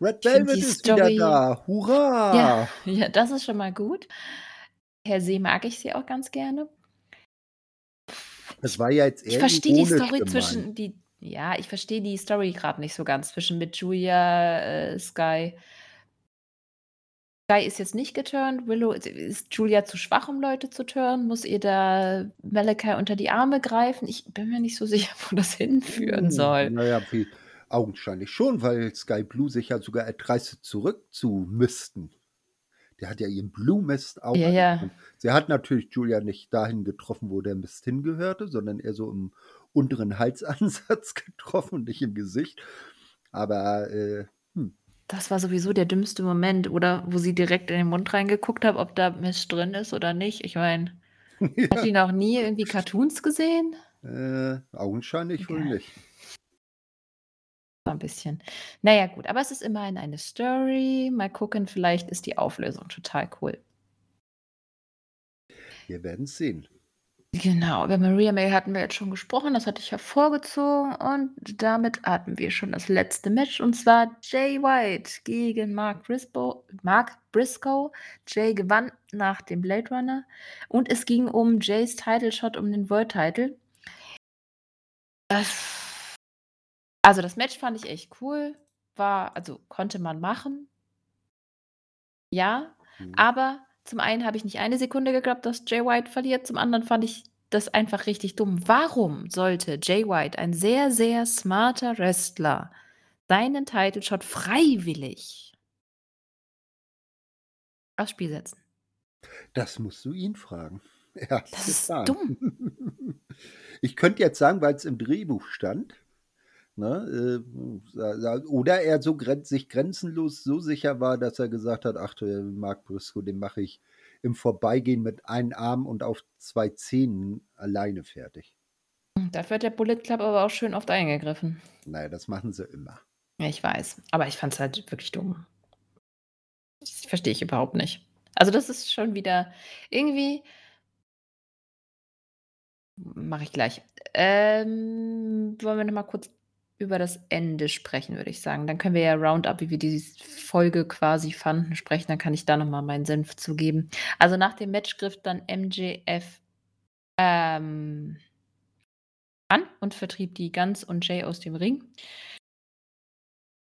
Red Velvet ist Story- wieder da. Hurra! Ja, ja, das ist schon mal gut. Per se mag ich sie auch ganz gerne. Das war ja jetzt eher Ich verstehe die Story gemeint. zwischen die ja, ich verstehe die Story gerade nicht so ganz zwischen mit Julia, äh, Sky. Sky ist jetzt nicht geturnt. Willow ist, Julia zu schwach, um Leute zu turnen? Muss ihr da Malachi unter die Arme greifen? Ich bin mir nicht so sicher, wo das hinführen Hm, soll. Naja, wie, augenscheinlich schon, weil Sky Blue sich ja sogar erdreistet zurückzumisten. Der hat ja ihren Blue Mist auch. Ja, ja. Sie hat natürlich Julia nicht dahin getroffen, wo der Mist hingehörte, sondern eher so im unteren Halsansatz getroffen und nicht im Gesicht. Aber äh, hm, Das war sowieso der dümmste Moment, oder? Wo sie direkt in den Mund reingeguckt hat, ob da Mist drin ist oder nicht. Ich meine, hat die noch nie irgendwie Cartoons gesehen? äh, augenscheinlich wohl Egal. nicht. So ein bisschen. Naja, gut, aber es ist immerhin eine Story. Mal gucken, vielleicht ist die Auflösung total cool. Wir werden es sehen. Genau, über Maria May hatten wir jetzt schon gesprochen, das hatte ich hervorgezogen und damit hatten wir schon das letzte Match und zwar Jay White gegen Mark Briscoe. Mark Briscoe. Jay gewann nach dem Blade Runner und es ging um Jays Title Shot um den World Title. Das, also das Match fand ich echt cool, war also konnte man machen. Ja, Hm. aber zum einen habe ich nicht eine Sekunde geglaubt, dass Jay White verliert, zum anderen fand ich das einfach richtig dumm. Warum sollte Jay White, ein sehr, sehr smarter Wrestler, seinen Title Shot freiwillig aufs Spiel setzen? Das musst du ihn fragen. Er Das ist dumm. Ich könnte jetzt sagen, weil es im Drehbuch stand. Ne, äh, oder er so gren sich grenzenlos so sicher war, dass er gesagt hat, ach, der Mark Briscoe, den mache ich im Vorbeigehen mit einem Arm und auf zwei Zähnen alleine fertig. Dafür hat der Bullet Club aber auch schön oft eingegriffen. Naja, das machen sie immer. Ja, ich weiß, aber ich fand es halt wirklich dumm. Das verstehe ich überhaupt nicht. Also das ist schon wieder irgendwie mache ich gleich. Ähm, wollen wir noch mal kurz über das Ende sprechen, würde ich sagen. Dann können wir ja Roundup, wie wir die Folge quasi fanden, sprechen. Dann kann ich da noch mal meinen Senf zugeben. Also, nach dem Match griff dann MJF ähm, an und vertrieb die Guns und Jay aus dem Ring.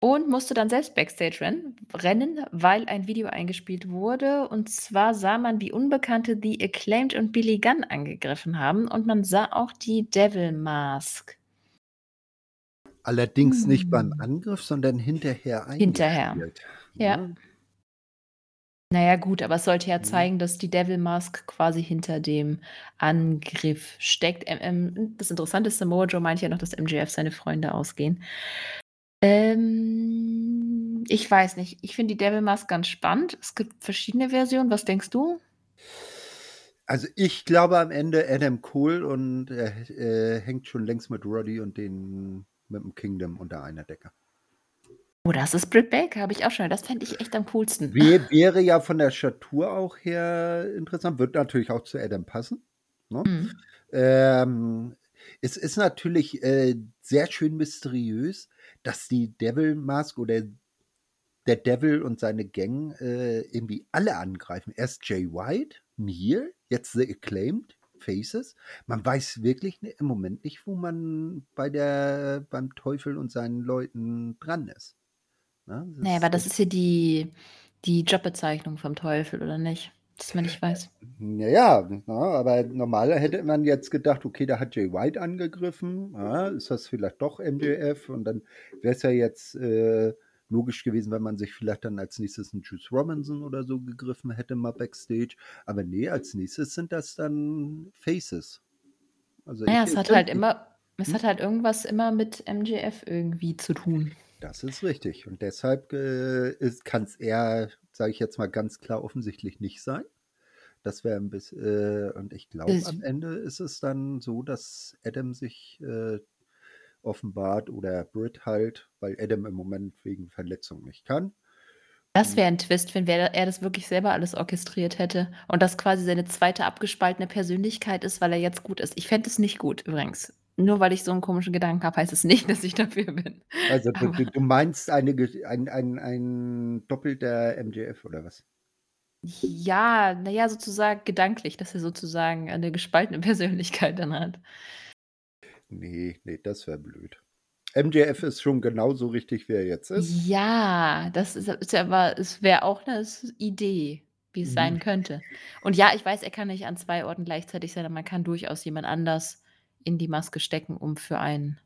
Und musste dann selbst Backstage rennen rennen, weil ein Video eingespielt wurde. Und zwar sah man, wie Unbekannte The Acclaimed und Billy Gunn angegriffen haben und man sah auch die Devil Mask. Allerdings nicht beim hm. Angriff, sondern hinterher Hinterher, ja. Ja, gut, aber es sollte ja Mhm. zeigen, dass die Devil Mask quasi hinter dem Angriff steckt. Ähm, ähm, das Interessante ist, Samoa Joe meint ja noch, dass MJF seine Freunde ausgehen. Ähm, ich weiß nicht. Ich finde die Devil Mask ganz spannend. Es gibt verschiedene Versionen. Was denkst du? Also, ich glaube am Ende Adam Cole und er äh, hängt schon längst mit Roddy und den mit dem Kingdom unter einer Decke. Oh, das ist Britt Baker, habe ich auch schon. Das fände ich echt am coolsten. Wär, wäre ja von der Statur auch her interessant. Wird natürlich auch zu Adam passen. Ne? Mhm. Ähm, es ist natürlich äh, sehr schön mysteriös, dass die Devil Mask oder der Devil und seine Gang äh, irgendwie alle angreifen. Erst Jay White, Neil, jetzt The Acclaimed, Faces. Man weiß wirklich im Moment nicht, wo man bei der, beim Teufel und seinen Leuten dran ist. Ne? naja, aber das ist hier die, die Jobbezeichnung vom Teufel, oder nicht? Dass man nicht weiß. Naja, na, aber normaler hätte man jetzt gedacht, okay, da hat Jay White angegriffen. Ja, ist das vielleicht doch MJF? Und dann wäre es ja jetzt äh, logisch gewesen, wenn man sich vielleicht dann als nächstes einen Juice Robinson oder so gegriffen hätte, mal Backstage. Aber nee, als nächstes sind das dann Faces. Also naja, ich, es hat halt immer, es hm? hat halt irgendwas immer mit MJF irgendwie zu tun. Das ist richtig. Und deshalb äh, kann es eher, sage ich jetzt mal ganz klar, offensichtlich nicht sein. Das wäre ein bisschen, äh, und ich glaube, am Ende ist es dann so, dass Adam sich äh, offenbart oder Britt halt, weil Adam im Moment wegen Verletzung nicht kann. Das wäre ein Twist, wenn er das wirklich selber alles orchestriert hätte und das quasi seine zweite abgespaltene Persönlichkeit ist, weil er jetzt gut ist. Ich fände es nicht gut übrigens. Nur weil ich so einen komischen Gedanken habe, heißt es nicht, dass ich dafür bin. Also du, du meinst eine, ein, ein, ein doppelter MJF oder was? Ja, naja, sozusagen gedanklich, dass er sozusagen eine gespaltene Persönlichkeit dann hat. Nee, nee, das wäre blöd. MJF ist schon genauso richtig, wie er jetzt ist. Ja, das ist, ist aber, es wäre auch eine Idee, wie es mhm. sein könnte. Und ja, ich weiß, er kann nicht an zwei Orten gleichzeitig sein, aber man kann durchaus jemand anders in die Maske stecken, um für einen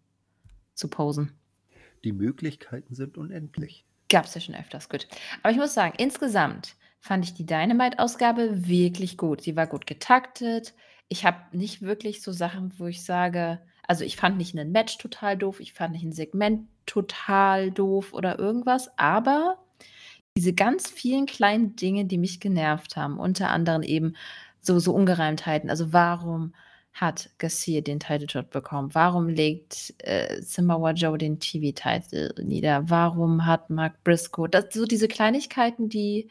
zu posen. Die Möglichkeiten sind unendlich. Gab es ja schon öfters, gut. Aber ich muss sagen, insgesamt fand ich die Dynamite-Ausgabe wirklich gut. Sie war gut getaktet. Ich habe nicht wirklich so Sachen, wo ich sage, also ich fand nicht ein Match total doof, ich fand nicht ein Segment total doof oder irgendwas, aber diese ganz vielen kleinen Dinge, die mich genervt haben, unter anderem eben so, so Ungereimtheiten. Also warum hat Garcia den Title Shot bekommen? Warum legt äh, Samoa Joe den TV-Titel nieder? Warum hat Mark Briscoe? Das, so diese Kleinigkeiten, die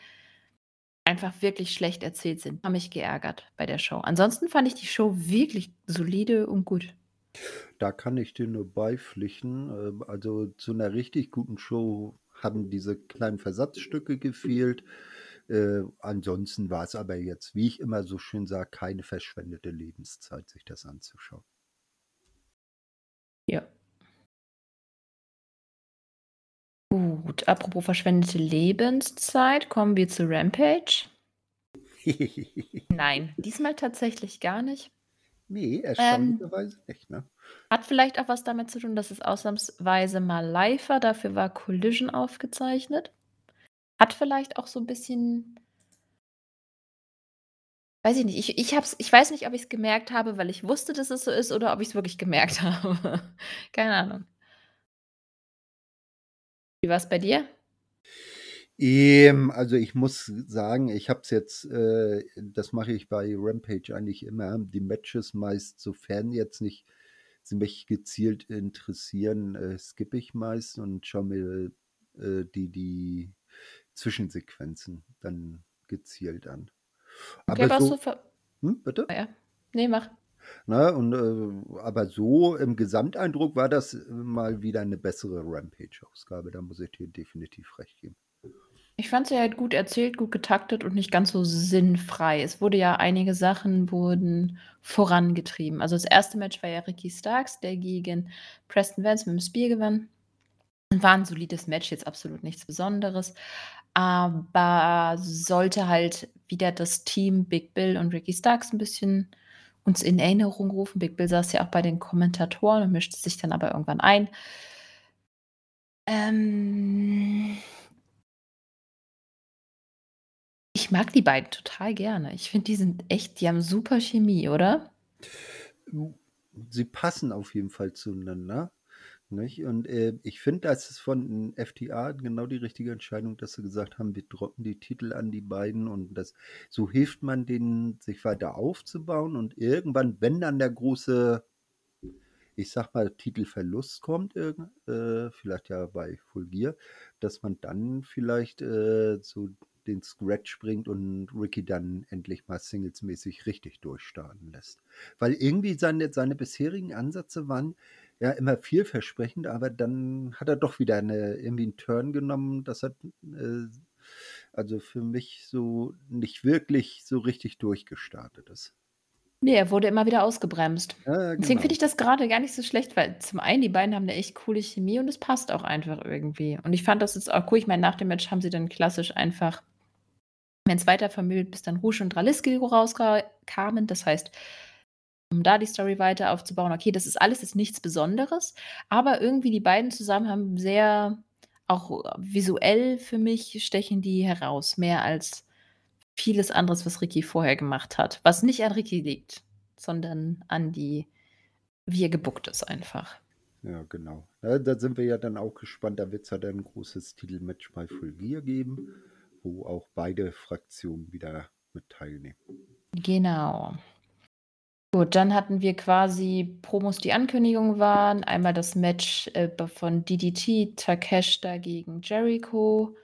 einfach wirklich schlecht erzählt sind, haben mich geärgert bei der Show. Ansonsten fand ich die Show wirklich solide und gut. Da kann ich dir nur beipflichten. Ähm, also zu einer richtig guten Show haben diese kleinen Versatzstücke gefehlt. Äh, ansonsten war es aber jetzt, wie ich immer so schön sage, keine verschwendete Lebenszeit, sich das anzuschauen. Ja. Gut, apropos verschwendete Lebenszeit, kommen wir zu Rampage. Nein, diesmal tatsächlich gar nicht. Nee, erstaunlicherweise ähm, nicht, ne? Hat vielleicht auch was damit zu tun, dass es ausnahmsweise mal live war, dafür war Collision aufgezeichnet. Hat vielleicht auch so ein bisschen weiß ich nicht, ich ich habe ich weiß nicht, ob ich es gemerkt habe, weil ich wusste, dass es so ist oder ob ich es wirklich gemerkt habe. Keine Ahnung. Wie war es bei dir? Ähm, also ich muss sagen, ich habe es jetzt, äh, das mache ich bei Rampage eigentlich immer, die Matches meist, sofern jetzt nicht sie mich gezielt interessieren, äh, skippe ich meist und schaue mir äh, die, die Zwischensequenzen dann gezielt an. Okay, aber so, hm, bitte? Ja. Nee, mach. Ne? Und, äh, aber so im Gesamteindruck war das mal wieder eine bessere Rampage-Ausgabe. Da muss ich dir definitiv recht geben. Ich fand sie halt gut erzählt, gut getaktet und nicht ganz so sinnfrei. Es wurde ja einige Sachen wurden vorangetrieben. Also das erste Match war ja Ricky Starks, der gegen Preston Vance mit dem Spear gewann. War ein solides Match, jetzt absolut nichts Besonderes. Aber sollte halt wieder das Team Big Bill und Ricky Starks ein bisschen uns in Erinnerung rufen. Big Bill saß ja auch bei den Kommentatoren und mischte sich dann aber irgendwann ein. Ähm ich mag die beiden total gerne. Ich finde, die sind echt die haben super Chemie, oder? Sie passen auf jeden Fall zueinander. Nicht? Und äh, ich finde, das ist von FTA genau die richtige Entscheidung, dass sie gesagt haben, wir droppen die Titel an die beiden und das so hilft man denen, sich weiter aufzubauen und irgendwann, wenn dann der große, ich sag mal, Titelverlust kommt, äh, vielleicht ja bei Full Gear, dass man dann vielleicht äh, so den Scratch bringt und Ricky dann endlich mal singlesmäßig richtig durchstarten lässt. Weil irgendwie seine, seine bisherigen Ansätze waren ja immer vielversprechend, aber dann hat er doch wieder eine, irgendwie einen Turn genommen, dass er äh, also für mich so nicht wirklich so richtig durchgestartet ist. Nee, er wurde immer wieder ausgebremst. Ja, Deswegen genau. finde ich das gerade gar nicht so schlecht, weil zum einen, die beiden haben eine echt coole Chemie und es passt auch einfach irgendwie. Und ich fand das jetzt auch cool. Ich meine, nach dem Match haben sie dann klassisch einfach wenn es weiter vermüllt, bis dann Rouge und Draliski rauskamen. Das heißt, um da die Story weiter aufzubauen, okay, das ist alles jetzt nichts Besonderes, aber irgendwie die beiden zusammen haben sehr auch visuell für mich stechen die heraus, mehr als vieles anderes, was Ricky vorher gemacht hat. Was nicht an Ricky liegt, sondern an die wie er gebuckt ist einfach. Ja, genau. Ja, da sind wir ja dann auch gespannt. Da wird es ja dann ein großes Titelmatch bei Full Gear geben, wo auch beide Fraktionen wieder mit teilnehmen. Genau. Gut, dann hatten wir quasi Promos, die Ankündigung waren. Einmal das Match äh, von DDT, Takeshita gegen Jericho.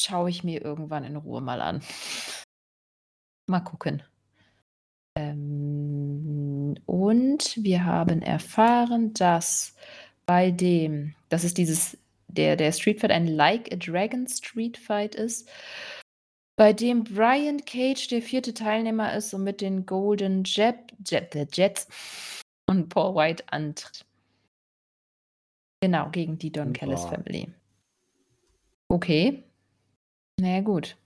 Schaue ich mir irgendwann in Ruhe mal an. mal gucken. Ähm, und wir haben erfahren, dass bei dem, das ist dieses, der, der Street Fight ein Like a Dragon Street Fight ist bei dem Brian Cage der vierte Teilnehmer ist und mit den Golden Jet, the Jets und Paul White antritt. Genau, gegen die Don Callis Family. Okay. Naja, gut.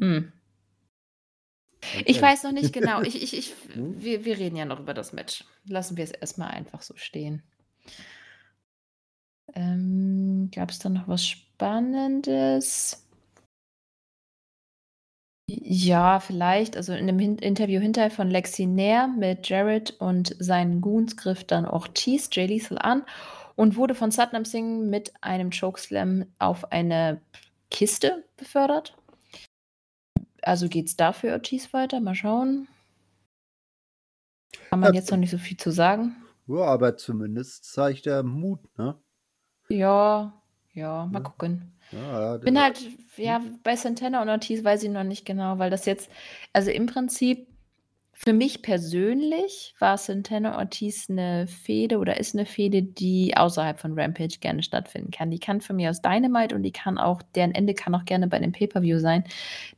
Hm. Ich weiß noch nicht genau. Ich, ich, ich, wir, wir reden ja noch über das Match. Lassen wir es erstmal einfach so stehen. Ähm, Gab es da noch was Spannendes? Ja, vielleicht. Also in dem Hin Interview hinterher von Lexi Nair mit Jared und seinen Goons griff dann Ortiz Jay Lethal an und wurde von Satnam Singh mit einem Chokeslam auf eine Kiste befördert. Also geht's da für Ortiz weiter? Mal schauen. Kann man jetzt noch nicht so viel zu sagen. Ja, aber zumindest zeigt er Mut, ne? Ja, ja, mal ja. gucken. Ja, Bin halt, ja, bei Santana und Ortiz weiß ich noch nicht genau, weil das jetzt, also im Prinzip, für mich persönlich war Santana Ortiz eine Fehde oder ist eine Fehde, die außerhalb von Rampage gerne stattfinden kann. Die kann von mir aus Dynamite und die kann auch, deren Ende kann auch gerne bei einem Pay-Per-View sein.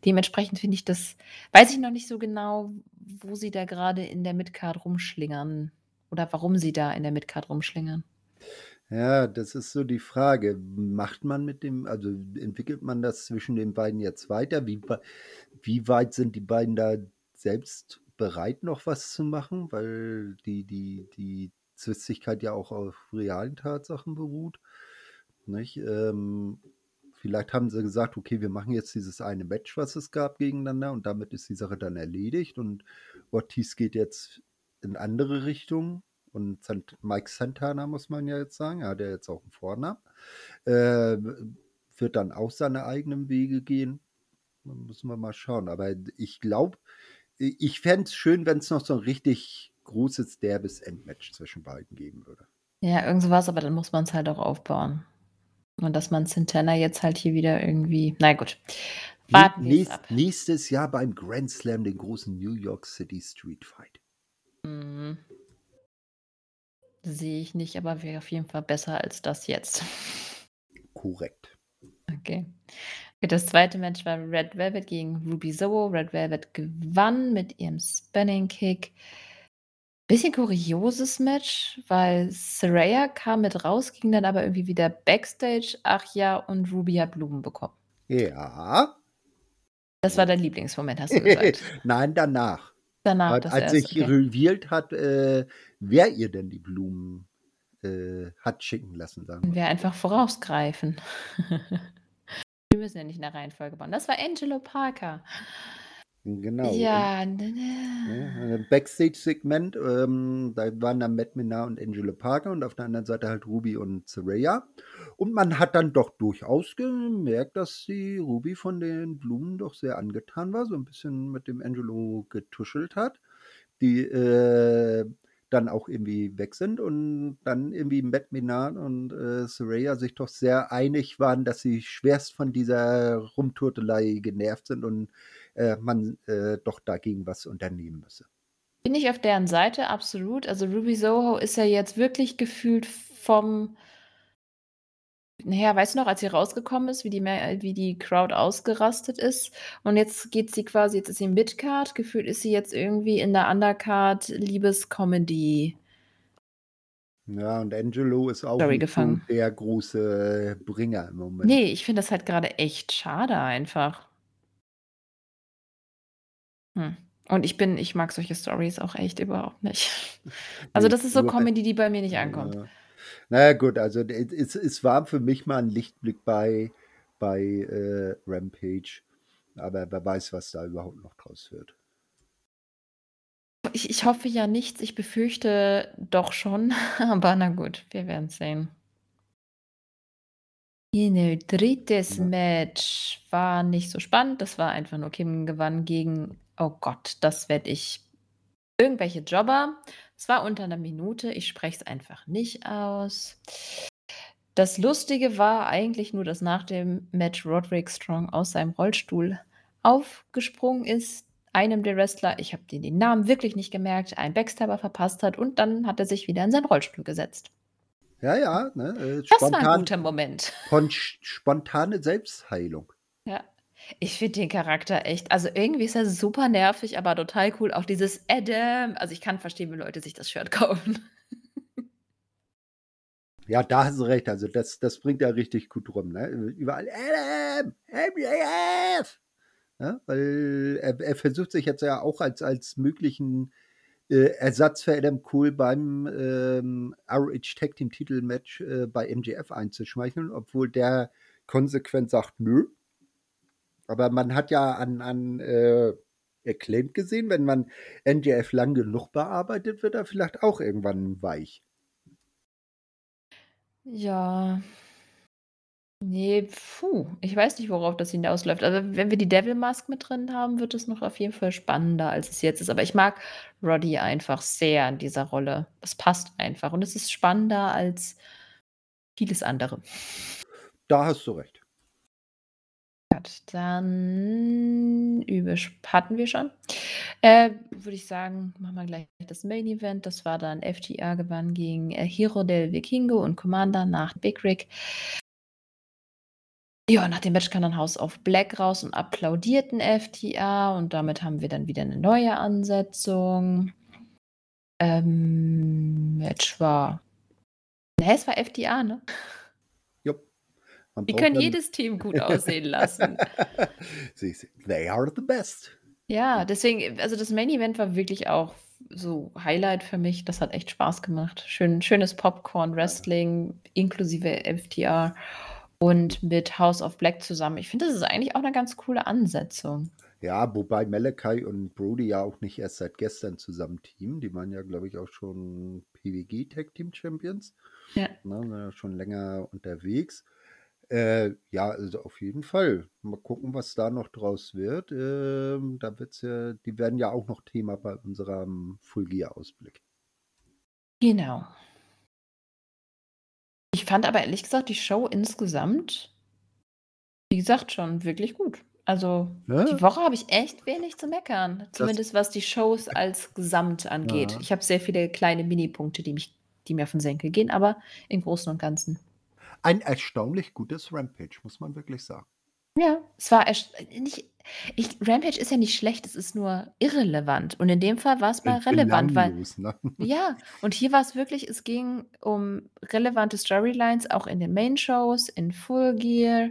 Dementsprechend finde ich das, weiß ich noch nicht so genau, wo sie da gerade in der Midcard rumschlingern oder warum sie da in der Midcard rumschlingern. Ja, das ist so die Frage. Macht man mit dem, also entwickelt man das zwischen den beiden jetzt weiter? Wie, wie weit sind die beiden da selbst bereit, noch was zu machen? Weil die, die, die Zwistigkeit ja auch auf realen Tatsachen beruht. Nicht? Ähm, vielleicht haben sie gesagt, okay, wir machen jetzt dieses eine Match, was es gab gegeneinander und damit ist die Sache dann erledigt und Ortiz geht jetzt in andere Richtungen und Mike Santana, muss man ja jetzt sagen, er hat ja jetzt auch einen Vornamen, äh, wird dann auch seine eigenen Wege gehen. Da müssen wir mal schauen. Aber ich glaube, ich fände es schön, wenn es noch so ein richtig großes derbes Endmatch zwischen beiden geben würde. Ja, irgend sowas, aber dann muss man es halt auch aufbauen. Und dass man Santana jetzt halt hier wieder irgendwie, na gut, Warten wir nächst, ab. nächstes Jahr beim Grand Slam, den großen New York City Street Fight. Mhm. Sehe ich nicht, aber wäre auf jeden Fall besser als das jetzt. Korrekt. Okay. Das zweite Match war Red Velvet gegen Ruby Soho. Red Velvet gewann mit ihrem Spanning Kick. Bisschen kurioses Match, weil Saraya kam mit raus, ging dann aber irgendwie wieder Backstage. Ach ja, und Ruby hat Blumen bekommen. Ja. Das war dein Lieblingsmoment, hast du gesagt. Nein, danach. Danach Als, das als sich Okay. revealed hat, äh, wer ihr denn die Blumen äh, hat schicken lassen, sagen wir. Einfach vorausgreifen. Wir müssen ja nicht in der Reihenfolge bauen. Das war Angelo Parker. Genau. Ja, Und, ja, ein Backstage-Segment, ähm, da waren dann Matt Minar und Angela Parker und auf der anderen Seite halt Ruby und Saraya. Und man hat dann doch durchaus gemerkt, dass die Ruby von den Blumen doch sehr angetan war, so ein bisschen mit dem Angelo getuschelt hat, die äh, dann auch irgendwie weg sind und dann irgendwie Matt Minar und äh, Saraya sich doch sehr einig waren, dass sie schwerst von dieser Rumturtelei genervt sind und äh, man äh, doch dagegen was unternehmen müsse. Bin ich auf deren Seite, absolut. Also Ruby Soho ist ja jetzt wirklich gefühlt vom. Naja, weißt du noch, als sie rausgekommen ist, wie die, Ma- wie die Crowd ausgerastet ist? Und jetzt geht sie quasi, jetzt ist sie Midcard, gefühlt ist sie jetzt irgendwie in der Undercard Liebescomedy. Ja, und Angelo ist auch Story nicht so gefangen. der große Bringer im Moment. Nee, ich finde das halt gerade echt schade einfach. Hm. Und ich bin, ich mag solche Stories auch echt überhaupt nicht. Also das ist so nur- Comedy, die bei mir nicht ankommt. Ja. Naja, gut, also es, es war für mich mal ein Lichtblick bei, bei äh, Rampage. Aber wer weiß, was da überhaupt noch draus wird. Ich, ich hoffe ja nichts, ich befürchte doch schon, aber na gut, wir werden sehen. Genau, drittes Ja. Match war nicht so spannend. Das war einfach nur Kim gewann gegen, oh Gott, das werde ich. Irgendwelche Jobber. Es war unter einer Minute. Ich spreche es einfach nicht aus. Das Lustige war eigentlich nur, dass nach dem Match Roderick Strong aus seinem Rollstuhl aufgesprungen ist. Einem der Wrestler, ich habe den, den Namen wirklich nicht gemerkt, einen Backstabber verpasst hat und dann hat er sich wieder in seinen Rollstuhl gesetzt. Ja, ja, ne, äh, Das war ein guter Moment. spontane Selbstheilung. Ja. Ich finde den Charakter echt, also irgendwie ist er super nervig, aber total cool. Auch dieses Adam. Also ich kann verstehen, wie Leute sich das Shirt kaufen. Ja, da hast du recht. Also das, das bringt ja richtig gut rum. Ne? Überall Adam, MJF. Ja, weil er, er versucht sich jetzt ja auch als, als möglichen äh, Ersatz für Adam Cole beim ähm, ROH Tag Team Titel Match äh, bei MJF einzuschmeicheln, obwohl der konsequent sagt, nö. Aber man hat ja an, an äh, Acclaimed gesehen, wenn man MJF lang genug bearbeitet, wird er vielleicht auch irgendwann weich. Ja. Nee, puh. Ich weiß nicht, worauf das hinausläuft. Also, wenn wir die Devil Mask mit drin haben, wird es noch auf jeden Fall spannender, als es jetzt ist. Aber ich mag Roddy einfach sehr in dieser Rolle. Das passt einfach. Und es ist spannender als vieles andere. Da hast du recht. Gut, dann hatten wir schon. Äh, würde ich sagen, machen wir gleich das Main Event. Das war dann FTR gewann gegen äh, Hero del Vikingo und Commander nach Big Rig. Ja, nach dem Match kam dann House of Black raus und applaudierten FTR und damit haben wir dann wieder eine neue Ansetzung. Ähm, Match war. Ne, es war FTR, ne? Man Die können jedes Team gut aussehen lassen. They are the best. Ja, deswegen, also das Main Event war wirklich auch so Highlight für mich. Das hat echt Spaß gemacht. Schön, schönes Popcorn-Wrestling inklusive FTR und mit House of Black zusammen. Ich finde, das ist eigentlich auch eine ganz coole Ansetzung. Ja, wobei Malachi und Brody ja auch nicht erst seit gestern zusammen teamen. Die waren ja, glaube ich, auch schon PWG Tag Team Champions. Ja. Ne, ja schon länger unterwegs. Äh, ja, also auf jeden Fall. Mal gucken, was da noch draus wird. Ähm, da wird's ja, die werden ja auch noch Thema bei unserem Full Gear Ausblick. Genau. Ich fand aber ehrlich gesagt die Show insgesamt, wie gesagt, schon wirklich gut. Also, die Ne? Woche habe ich echt wenig zu meckern, Das zumindest was die Shows als Gesamt angeht. Ja. Ich habe sehr viele kleine Minipunkte, die mich die mir auf 'n Senkel gehen, aber im Großen und Ganzen Ein erstaunlich gutes Rampage, muss man wirklich sagen. Ja, es war äh, nicht ich Rampage ist ja nicht schlecht, es ist nur irrelevant und in dem Fall war's Äh, mal relevant, weil ne? ja, und hier war's wirklich es ging um relevante Storylines, auch in den Main-Shows, in Full Gear.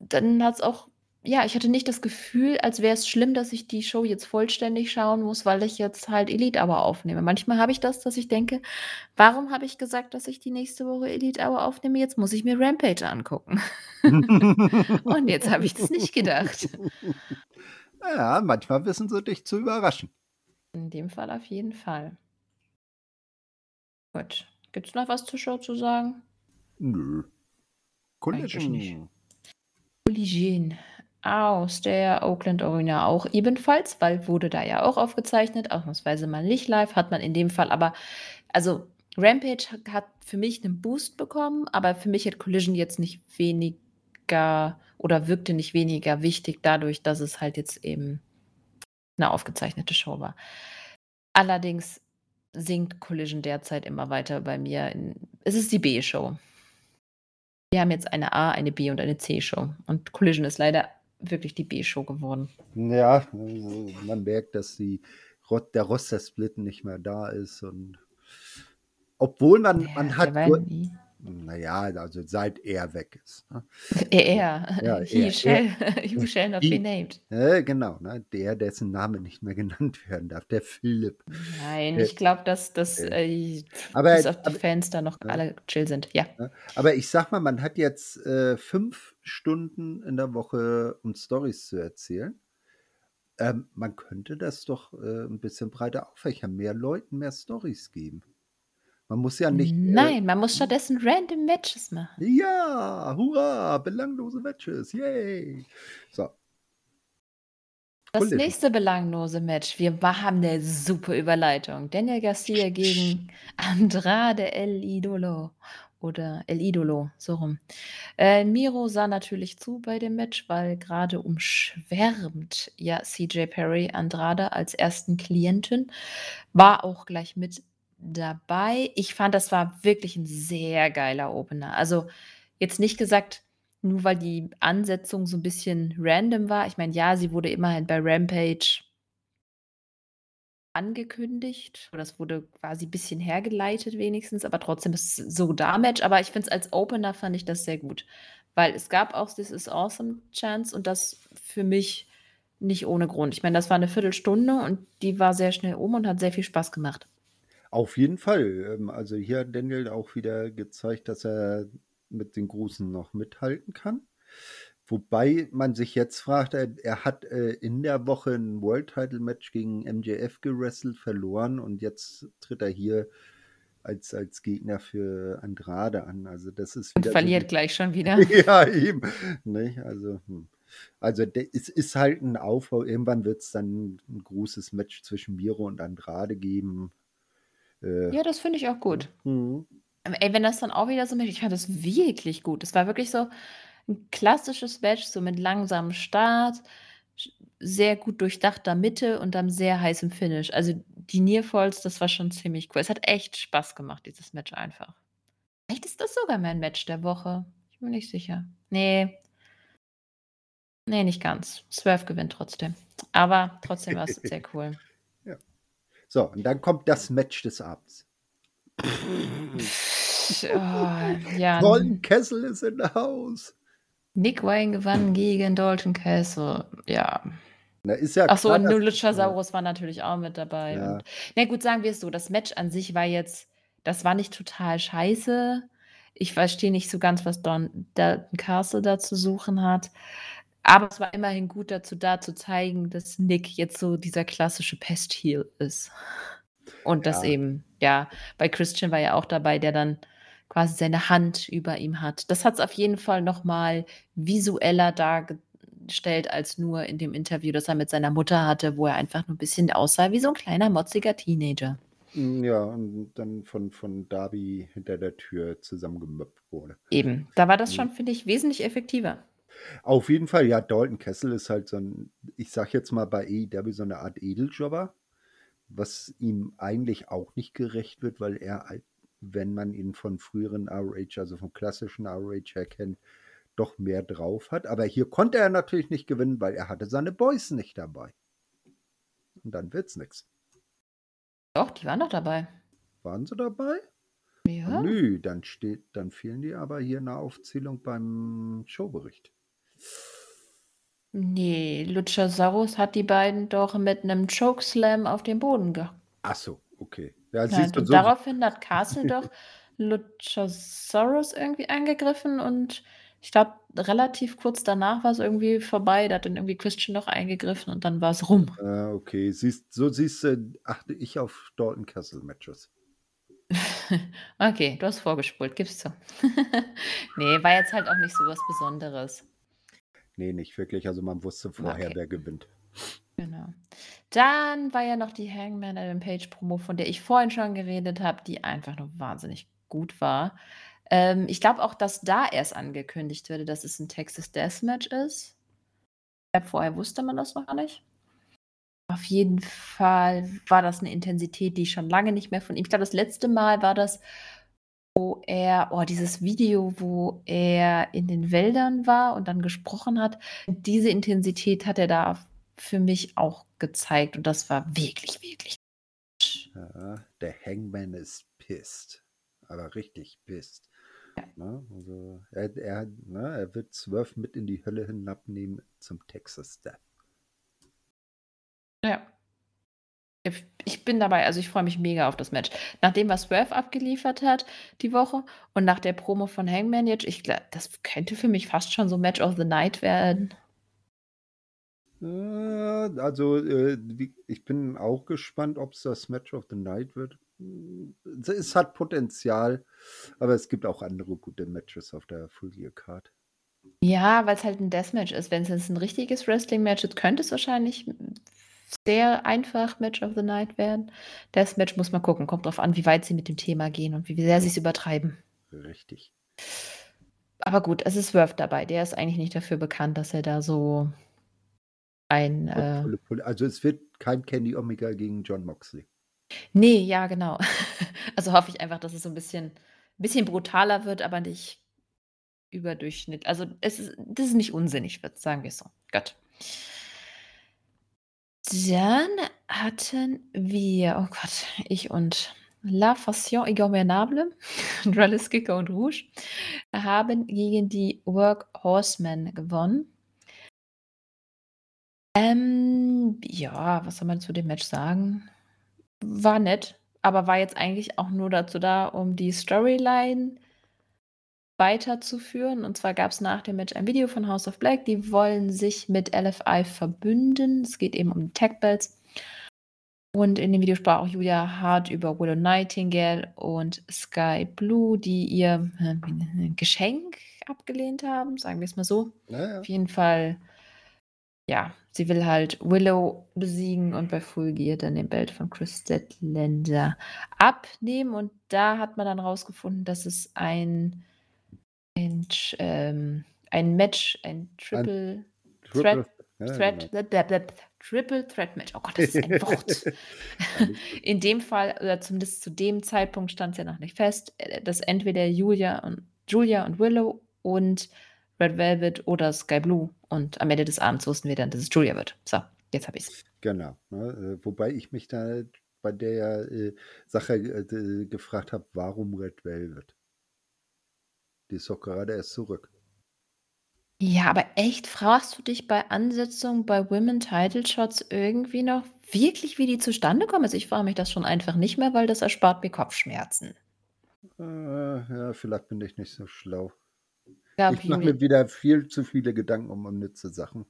Dann hat's auch ja, ich hatte nicht das Gefühl, als wär's schlimm, dass ich die Show jetzt vollständig schauen muss, weil ich jetzt halt Elite Hour aufnehme. Manchmal habe ich das, dass ich denke: „Warum habe ich gesagt, dass ich die nächste Woche Elite Hour aufnehme? Jetzt muss ich mir Rampage angucken.“ Und jetzt habe ich das nicht gedacht. Ja, manchmal wissen sie dich zu überraschen. In dem Fall auf jeden Fall. Gut. Gibt's noch was zur Show zu sagen? Nö. Eigentlich nicht. Collision. Aus der Oakland Arena auch ebenfalls, weil wurde da ja auch aufgezeichnet, ausnahmsweise mal nicht live, hat man in dem Fall aber also, Rampage ha hat für mich 'nen Boost bekommen, aber für mich hat Collision jetzt nicht weniger oder wirkte nicht weniger wichtig dadurch, dass es halt jetzt eben 'ne aufgezeichnete Show war. Allerdings sinkt Collision derzeit immer weiter bei mir in es ist die B-Show. Wir haben jetzt eine A, eine B und eine C-Show und Collision ist leider wirklich die B-Show geworden. Ja, also, man merkt, dass die der Roster-Split nicht mehr da ist und obwohl man Ja, man der hat war ja nur nie na ja, also, seit er weg ist, ne? Er. Ja, He er. shall who shall not be He named. äh, genau, ne? Der, dessen Name nicht mehr genannt werden darf, der Philipp. Nein, Äh, ich glaube, dass dass, äh, äh, aber bis auf die aber Fans da noch ne? alle chill sind. Ja. Aber ich sage mal, man hat jetzt, äh, 5 Stunden in der Woche, um Storys zu erzählen. Ähm, man könnte das doch, äh, 'n bisschen breiter auffächern, mehr Leuten mehr Storys geben. Man muss ja nicht, äh Nein, man muss stattdessen random Matches machen. Ja, hurra, belanglose Matches, yay. So. Das nächste belanglose Match. Wir haben 'ne super Überleitung. Daniel Garcia gegen Andrade El Idolo oder El Idolo, so rum. Äh, Miro sah natürlich zu bei dem Match, weil grade umschwärmt ja CJ Perry Andrade als 1. Klienten, war auch gleich mit dabei. Ich fand, das war wirklich 'n sehr geiler Opener. Also, jetzt nicht gesagt, nur weil die Ansetzung so 'n bisschen random war. Ich meine, ja, sie wurde immerhin bei Rampage angekündigt es wurde quasi bisschen hergeleitet wenigstens, aber trotzdem ist es so da-Match. Aber ich finde es als Opener fand ich das sehr gut, weil es gab auch This is Awesome Chants und das für mich nicht ohne Grund. Ich meine, das war 'ne Viertelstunde und die war sehr schnell um und hat sehr viel Spaß gemacht. Auf jeden Fall. Ähm, also, hier hat Daniel auch wieder gezeigt, dass er mit den Großen noch mithalten kann. Wobei man sich jetzt fragt, er er hat, äh, in der Woche 'n World Title Match gegen MJF gewrestelt, verloren und jetzt tritt er hier als als Gegner für Andrade an. Also, das ist Und so verliert die gleich schon wieder. Ja, eben, ne? Also, hm. Also, es ist halt 'n Aufbau. Irgendwann wird's dann 'n großes Match zwischen Miro und Andrade geben. Äh, Ja, das finde ich auch gut. mhm. Ey, wenn das dann auch wieder so ich fand das wirklich gut. Es war wirklich so 'n klassisches Match, so mit langsamem Start, sehr gut durchdachter Mitte und dann sehr heißem Finish. Also, die Nearfalls, das war schon ziemlich cool. Es hat echt Spaß gemacht, dieses Match einfach. Vielleicht ist das sogar mein Match der Woche. Ich bin nicht sicher. Ne. Ne, nicht ganz. Swerve gewinnt trotzdem. Aber trotzdem war's sehr cool. Ja. So, und dann kommt das Match des Abends. Oh, ja. Dalton Castle is in the house. Nick Wayne gewann gegen Dalton Castle. Ja. Na, ist ja Ach so, klar, und Luchasaurus war natürlich auch mit dabei Ja. und na gut, sagen wir es so, das Match an sich war jetzt das war nicht total scheiße. Ich verstehe nicht so ganz, was Don Dalton Castle da zu suchen hat. Aber es war immerhin gut dazu da, zu zeigen, dass Nick jetzt so dieser klassische Pest-Heel ist. Und dass Ja. eben ja, bei Christian war ja auch dabei, der dann quasi seine Hand über ihm hat. Das hat's auf jeden Fall noch mal visueller dargestellt als nur in dem Interview, das er mit seiner Mutter hatte, wo er einfach nur 'n bisschen aussah wie so 'n kleiner motziger Teenager. Hm, ja, und dann von von Darby hinter der Tür zusammengemöppt wurde. Eben, da war das Mhm. schon, finde ich, wesentlich effektiver. Auf jeden Fall, ja, Dalton Kessel ist halt so ein, ich sag jetzt mal bei AEW so eine Art Edeljobber, was ihm eigentlich auch nicht gerecht wird, weil er, wenn man ihn von früheren ROH, also vom klassischen ROH her kennt, doch mehr drauf hat. Aber hier konnte er natürlich nicht gewinnen, weil er hatte seine Boys nicht dabei. Und dann wird's nichts. Doch, die waren doch dabei. Waren sie dabei? Ja. Nö, dann steht, dann fehlen die aber hier in der Aufzählung beim Showbericht. Nee, Luchasaurus hat die beiden doch mit einem Chokeslam auf den Boden ge. Ach so, okay. Ja, Ja, und so, daraufhin hat Castle doch Luchasaurus irgendwie angegriffen und ich glaube, relativ kurz danach war es irgendwie vorbei. Da hat dann irgendwie Christian noch eingegriffen und dann war es rum. äh, okay, siehst, so siehst du, achte ich auf Dalton Castle Matches. Okay, du hast vorgespult, gibst du. nee, war jetzt halt auch nicht so was Besonderes. Nee, nicht wirklich. Also man wusste vorher, Okay. wer gewinnt. Genau. Dann war ja noch die Hangman Adam Page Promo, von der ich vorhin schon geredet habe, die einfach nur wahnsinnig gut war. Ähm, ich glaube auch, dass da erst angekündigt wurde, dass es ein Texas Deathmatch ist. Ich vorher wusste man das noch gar nicht. Auf jeden Fall war das eine Intensität, die ich schon lange nicht mehr von ihm. Ich glaube, das letzte Mal war das, wo er, oh, dieses Video, wo er in den Wäldern war und dann gesprochen hat. Diese Intensität hat er da für mich auch gezeigt und das war wirklich, wirklich. Ja, der Hangman ist pissed. Aber richtig pissed. Ne? Also er, er, ne, er wird zwölf mit in die Hölle hinabnehmen zum Texas Death. Ja. Ich- bin dabei, also ich freue mich mega auf das Match. Nach dem, was Swerve abgeliefert hat die Woche und nach der Promo von Hangman jetzt, ich glaube, das könnte für mich fast schon so Match of the Night werden. Äh, Also, äh, ich bin auch gespannt, ob es das Match of the Night wird. Es hat Potenzial, aber es gibt auch andere gute Matches auf der Full Gear Card. Ja, weil es halt ein Deathmatch ist. Wenn es jetzt ein richtiges Wrestling-Match ist, könnte es wahrscheinlich sehr einfach Match of the Night werden. Deathmatch muss man gucken. Kommt drauf an, wie weit sie mit dem Thema gehen und wie sehr sie es übertreiben. Richtig. Aber gut, es ist Swerve dabei. Der ist eigentlich nicht dafür bekannt, dass er da so ein. Äh. Also es wird kein Kenny Omega gegen John Moxley. nee, ja, genau. also hoffe ich einfach, dass es so ein bisschen, ein bisschen brutaler wird, aber nicht überdurchschnitt. Also es ist, dass es nicht unsinnig wird, sagen wir es so. Gott. Dann hatten wir, oh Gott, ich und La Fassion Ingommernable, Dralis Kicker und Rouge, haben gegen die Workhorsemen gewonnen. Ähm, ja, was soll man zu dem Match sagen? War nett, aber war jetzt eigentlich auch nur dazu da, um die Storyline weiterzuführen. Und zwar gab es nach dem Match ein Video von House of Black. Die wollen sich mit LFI verbünden. Es geht eben um die Tag Belts. Und in dem Video sprach auch Julia Hart über Willow Nightingale und Sky Blue, die ihr äh, Geschenk abgelehnt haben, sagen wir es mal so. Naja. Auf jeden Fall, ja, sie will halt Willow besiegen und bei Full Gear dann den Belt von Chris Statlander abnehmen. Und da hat man dann rausgefunden, dass es ein, ein, ähm, ein Match, ein Triple Threat, Ja, Threat, genau. Triple Threat Match. Oh Gott, das ist ein Wort. In dem Fall, oder zumindest zu dem Zeitpunkt stand es ja noch nicht fest, äh, dass entweder Julia und Julia und Willow und Red Velvet oder Sky Blue. Und am Ende des Abends wussten wir dann, dass es Julia wird. So, jetzt habe ich es. Genau. Ne? äh, Wobei ich mich da bei der äh, Sache äh, gefragt habe, warum Red Velvet? Die ist doch gerade erst zurück. Ja, aber echt, fragst du dich bei Ansetzung bei Women Title Shots irgendwie noch wirklich, wie die zustande kommen? Also ich frage mich das schon einfach nicht mehr, weil das erspart mir Kopfschmerzen. Äh, ja, vielleicht bin ich nicht so schlau. Ja, ich mache mir wieder viel zu viele Gedanken um unnütze Sachen.